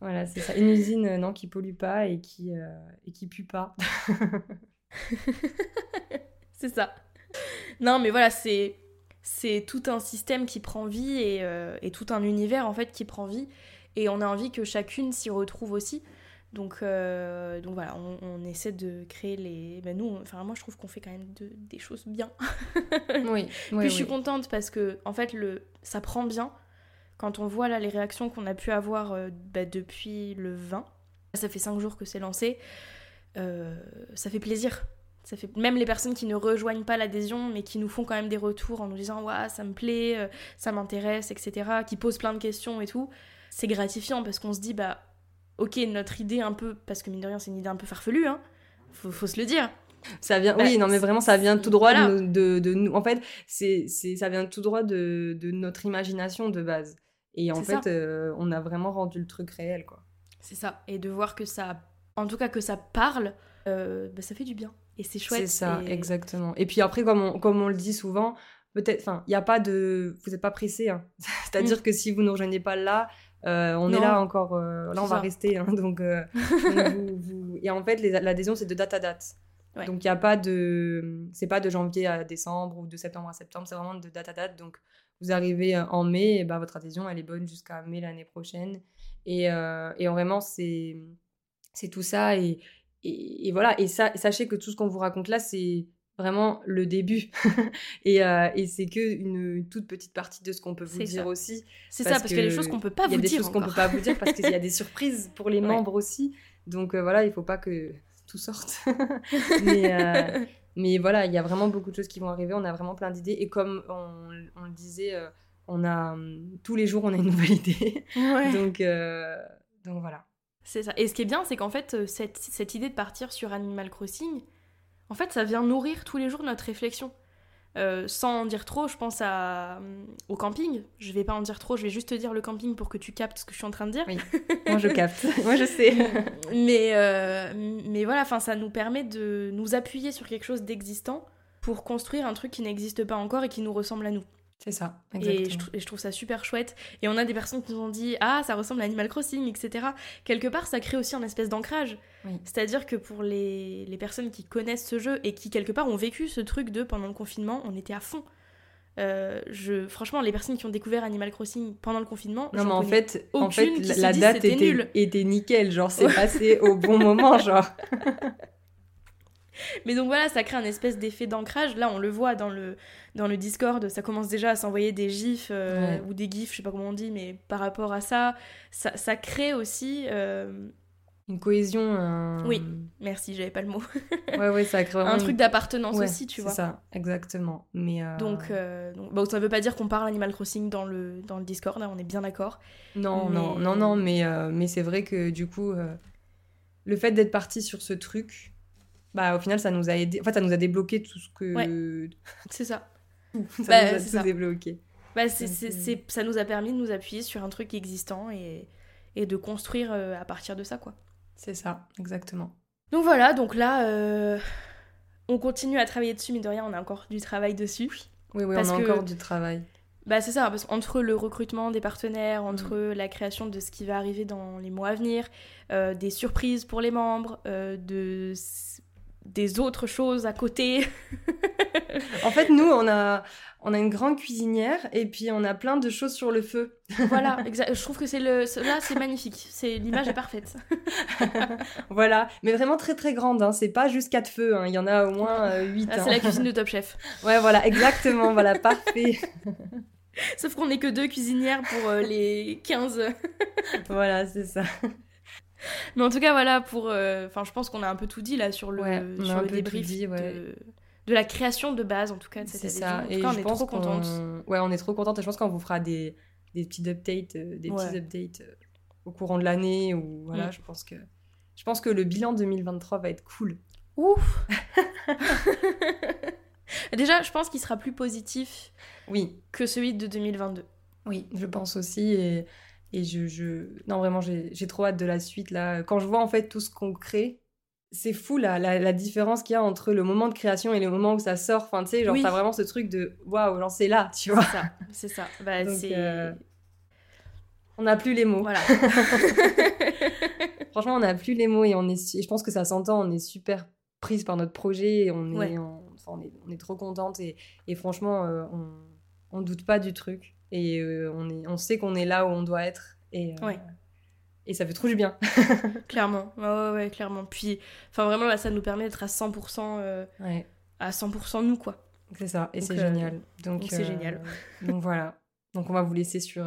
Speaker 1: voilà, c'est ça. Une usine, euh, non, qui pollue pas et qui, et qui pue pas.
Speaker 2: c'est ça. Non, mais voilà, c'est c'est tout un système qui prend vie et, euh, et, tout un univers en fait qui prend vie. et on a envie que chacune s'y retrouve aussi. Donc, euh, donc voilà, on, essaie de créer les. Ben nous, enfin, moi je trouve qu'on fait quand même des choses bien.
Speaker 1: oui.
Speaker 2: Puis je suis contente parce que, en fait, le, ça prend bien. Quand on voit là les réactions qu'on a pu avoir euh, ben, depuis le 20, ça fait 5 jours que c'est lancé, ça fait plaisir. Ça fait même les personnes qui ne rejoignent pas l'adhésion, mais qui nous font quand même des retours en nous disant ouais ça me plaît, ça m'intéresse, etc. Qui posent plein de questions et tout. C'est gratifiant parce qu'on se dit bah ok, notre idée un peu, parce que mine de rien, c'est une idée un peu farfelue, hein, faut, se le dire.
Speaker 1: Ça vient, oui, bah, non, mais vraiment, ça vient tout droit de, de, nous. En fait, c'est, ça vient tout droit de, de, notre imagination de base. Et en fait, euh, on a vraiment rendu le truc réel, quoi.
Speaker 2: C'est ça. Et de voir que ça, en tout cas, que ça parle, euh, bah, ça fait du bien. Et c'est chouette.
Speaker 1: C'est ça, exactement. Et puis après, comme on, comme on le dit souvent, peut-être, enfin, il n'y a pas de, vous n'êtes pas pressé. Hein. C'est-à-dire mm. que si vous ne rejoignez pas là, euh, on est là encore, euh, là on va rester. Hein, donc, euh, Et en fait, l'adhésion c'est de date à date. Donc il y a pas de, c'est pas de janvier à décembre ou de septembre à septembre, c'est vraiment de date à date. Donc vous arrivez en mai, et ben, votre adhésion elle est bonne jusqu'à mai l'année prochaine. Et, et vraiment c'est, c'est tout ça et, et, voilà. Et ça, sachez que tout ce qu'on vous raconte là, c'est vraiment le début. et, euh, et c'est que une, toute petite partie de ce qu'on peut vous dire aussi.
Speaker 2: C'est ça, parce qu'il y a des choses qu'on peut pas vous dire.
Speaker 1: Il y a des choses qu'on peut pas vous dire parce qu'il y a des surprises pour les membres aussi. Donc euh, voilà, il faut pas que tout sorte. mais, euh, mais voilà, il y a vraiment beaucoup de choses qui vont arriver. On a vraiment plein d'idées. Et comme on, on le disait, on a tous les jours, on a une nouvelle idée. donc, donc voilà.
Speaker 2: C'est ça. Et ce qui est bien, c'est qu'en fait, cette, cette idée de partir sur Animal Crossing, en fait, ça vient nourrir tous les jours notre réflexion. Euh, sans en dire trop, je pense à, euh, au camping. Je vais pas en dire trop, je vais juste te dire le camping pour que tu captes ce que je suis en train de dire.
Speaker 1: Oui, moi je capte, moi je sais.
Speaker 2: mais, euh, mais voilà, ça nous permet de nous appuyer sur quelque chose d'existant pour construire un truc qui n'existe pas encore et qui nous ressemble à nous.
Speaker 1: C'est ça,
Speaker 2: exactement. Et je, trouve ça super chouette. Et on a des personnes qui nous ont dit Ah, ça ressemble à Animal Crossing, etc. Quelque part, ça crée aussi un espèce d'ancrage. C'est-à-dire que pour les, les, personnes qui connaissent ce jeu et qui, quelque part, ont vécu ce truc de pendant le confinement, on était à fond. Euh, je, franchement, les personnes qui ont découvert Animal Crossing pendant le confinement,
Speaker 1: non, mais en fait, en fait la, date était, était, nickel, genre c'est passé au bon moment, genre.
Speaker 2: Mais donc voilà, ça crée un espèce d'effet d'ancrage. Là, on le voit dans le, dans le Discord, ça commence déjà à s'envoyer des gifs euh, ou des gifs, je sais pas comment on dit, mais par rapport à ça, ça, ça crée aussi. Euh,
Speaker 1: une cohésion.
Speaker 2: Oui, merci, j'avais pas le mot.
Speaker 1: ouais, ouais, ça crée
Speaker 2: Un truc d'appartenance aussi, tu vois.
Speaker 1: C'est ça, exactement. Mais euh,
Speaker 2: Donc, donc ça veut pas dire qu'on parle Animal Crossing dans le, dans le Discord, là, on est bien d'accord.
Speaker 1: Non, non, non, non, mais, mais c'est vrai que du coup, le fait d'être parti sur ce truc, bah au final ça nous a aidé en fait ça nous a débloqué tout ce que
Speaker 2: c'est ça.
Speaker 1: Ça bah, nous a tout débloqué.
Speaker 2: Bah, c'est, euh, ça nous a permis de nous appuyer sur un truc existant et, et de construire euh, à partir de ça quoi.
Speaker 1: C'est ça exactement.
Speaker 2: Donc voilà. Donc là euh, on continue à travailler dessus. Mais de rien on a encore du travail dessus.
Speaker 1: Oui oui on a encore du travail.
Speaker 2: Bah c'est ça, parce entre le recrutement des partenaires, entre mm. la création de ce qui va arriver dans les mois à venir, des surprises pour les membres, de des autres choses à côté.
Speaker 1: en fait, nous, on a, on a une grande cuisinière et puis on a plein de choses sur le feu.
Speaker 2: voilà, je trouve que c'est le, là, c'est magnifique. C'est l'image est parfaite.
Speaker 1: voilà, mais vraiment très très grande. Hein. C'est pas juste quatre feux. Hein. Il y en a au moins 8 euh,
Speaker 2: ah, C'est la cuisine de Top Chef.
Speaker 1: ouais, voilà, exactement. voilà, parfait.
Speaker 2: Sauf qu'on n'est que deux cuisinières pour euh, les 15.
Speaker 1: voilà, c'est ça.
Speaker 2: Mais en tout cas, voilà, pour. Euh, enfin, je pense qu'on a un peu tout dit là sur le, sur le débrief de, de, la création de base, en tout cas, de cette Ça. et on est trop contente.
Speaker 1: Ouais, on est trop contente et je pense qu'on vous fera des, des petits updates, euh, des petits updates euh, au courant de l'année. Ou voilà, mm. je pense que. Je pense que le bilan 2023 va être cool.
Speaker 2: Ouf Déjà, je pense qu'il sera plus positif
Speaker 1: oui.
Speaker 2: que celui de 2022.
Speaker 1: Oui, je pense aussi. Et et je, je... non, vraiment, j'ai trop hâte de la suite. là. Quand je vois en fait tout ce qu'on crée, c'est fou la, la, différence qu'il y a entre le moment de création et le moment où ça sort. Enfin, tu sais, genre, t'as vraiment ce truc de waouh, genre, c'est là, tu vois.
Speaker 2: C'est ça, c'est ça. Bah, euh,
Speaker 1: On n'a plus les mots. Voilà. Franchement, on n'a plus les mots et on est. je pense que ça s'entend, on est super prise par notre projet et on, est, on, est, on est trop contente et, et franchement, euh, on, on doute pas du truc et euh, on, est, on sait qu'on est là où on doit être. Et,
Speaker 2: euh,
Speaker 1: Et ça fait trop du bien.
Speaker 2: clairement, ouais, clairement. Puis, enfin, vraiment, là, ça nous permet d'être à 100%, euh,
Speaker 1: Ouais,
Speaker 2: à 100% nous, quoi.
Speaker 1: c'est ça. Et c'est génial. Donc,
Speaker 2: c'est génial.
Speaker 1: donc voilà. Donc on va vous laisser sur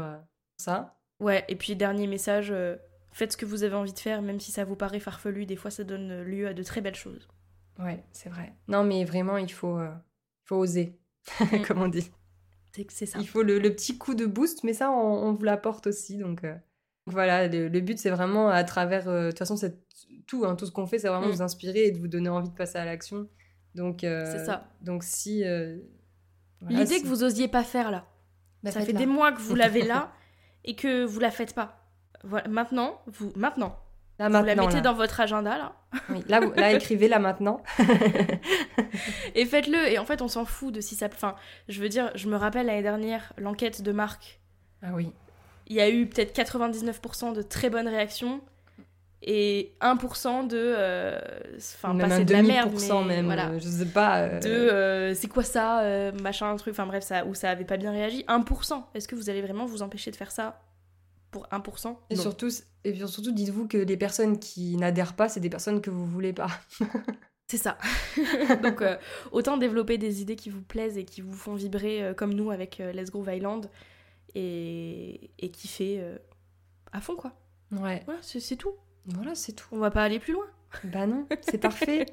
Speaker 1: ça.
Speaker 2: Ouais, et puis, dernier message, faites ce que vous avez envie de faire, même si ça vous paraît farfelu, des fois, ça donne lieu à de très belles choses.
Speaker 1: Ouais, c'est vrai. Non, mais vraiment, il faut, euh, faut oser,
Speaker 2: Mm.
Speaker 1: comme on dit.
Speaker 2: C'est ça.
Speaker 1: Il faut le, le petit coup de boost, mais ça, on, on vous l'apporte aussi. Donc euh, voilà, le, le but, c'est vraiment à travers. euh, De toute façon, c'est tout, hein, tout ce qu'on fait, c'est vraiment
Speaker 2: Mm.
Speaker 1: vous inspirer et de vous donner envie de passer à l'action. Donc, euh,
Speaker 2: C'est ça.
Speaker 1: Donc si. euh, voilà,
Speaker 2: L'idée que vous osiez pas faire, là,
Speaker 1: Bah,
Speaker 2: ça fait des mois que vous l'avez là, et que vous la faites pas. Voilà, maintenant, vous, maintenant,
Speaker 1: Là,
Speaker 2: vous la mettez
Speaker 1: là.
Speaker 2: dans votre agenda, là,
Speaker 1: Oui, là, vous- là, maintenant.
Speaker 2: Et faites-le. Et en fait, on s'en fout de si ça. Enfin, je veux dire, je me rappelle l'année dernière, l'enquête de Marc.
Speaker 1: ah oui.
Speaker 2: Il y a eu peut-être 99% de très bonnes réactions et 1% de. euh, Enfin, pas
Speaker 1: un
Speaker 2: c'est de la merde, mais
Speaker 1: même.
Speaker 2: voilà.
Speaker 1: je sais pas. euh,
Speaker 2: De euh, c'est quoi ça, machin, truc, enfin bref, ça, où ça avait pas bien réagi. 1%. Est-ce que vous allez vraiment vous empêcher de faire ça? Pour 1%
Speaker 1: Et
Speaker 2: Non.
Speaker 1: surtout, et surtout, dites-vous que les personnes qui n'adhèrent pas, c'est des personnes que vous voulez pas.
Speaker 2: C'est ça. Donc, euh, autant développer des idées qui vous plaisent et qui vous font vibrer euh, comme nous avec euh, Let's Go Island et, et kiffer euh, à fond, quoi.
Speaker 1: Ouais.
Speaker 2: Voilà, c'est c'est tout.
Speaker 1: Voilà, c'est tout.
Speaker 2: On va pas aller plus loin.
Speaker 1: Bah non, c'est parfait.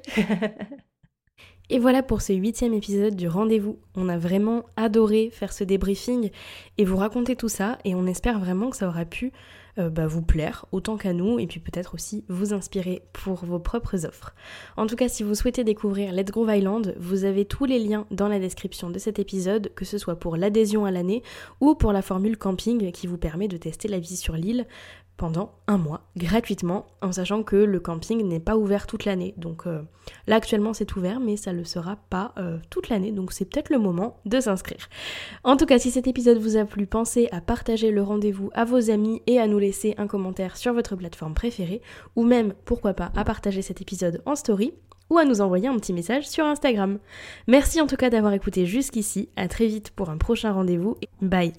Speaker 2: Et voilà pour ce huitième épisode du rendez-vous. On a vraiment adoré faire ce débriefing et vous raconter tout ça et on espère vraiment que ça aura pu euh, bah, vous plaire autant qu'à nous et puis peut-être aussi vous inspirer pour vos propres offres. En tout cas, si vous souhaitez découvrir Let's Groove Island, vous avez tous les liens dans la description de cet épisode, que ce soit pour l'adhésion à l'année ou pour la formule camping qui vous permet de tester la vie sur l'île pendant un mois gratuitement en sachant que le camping n'est pas ouvert toute l'année. Donc euh, là actuellement c'est ouvert mais ça ne le sera pas euh, toute l'année donc c'est peut-être le moment de s'inscrire. En tout cas si cet épisode vous a plu pensez à partager le rendez-vous à vos amis et à nous laisser un commentaire sur votre plateforme préférée ou même pourquoi pas à partager cet épisode en story ou à nous envoyer un petit message sur Instagram. Merci en tout cas d'avoir écouté jusqu'ici, à très vite pour un prochain rendez-vous et bye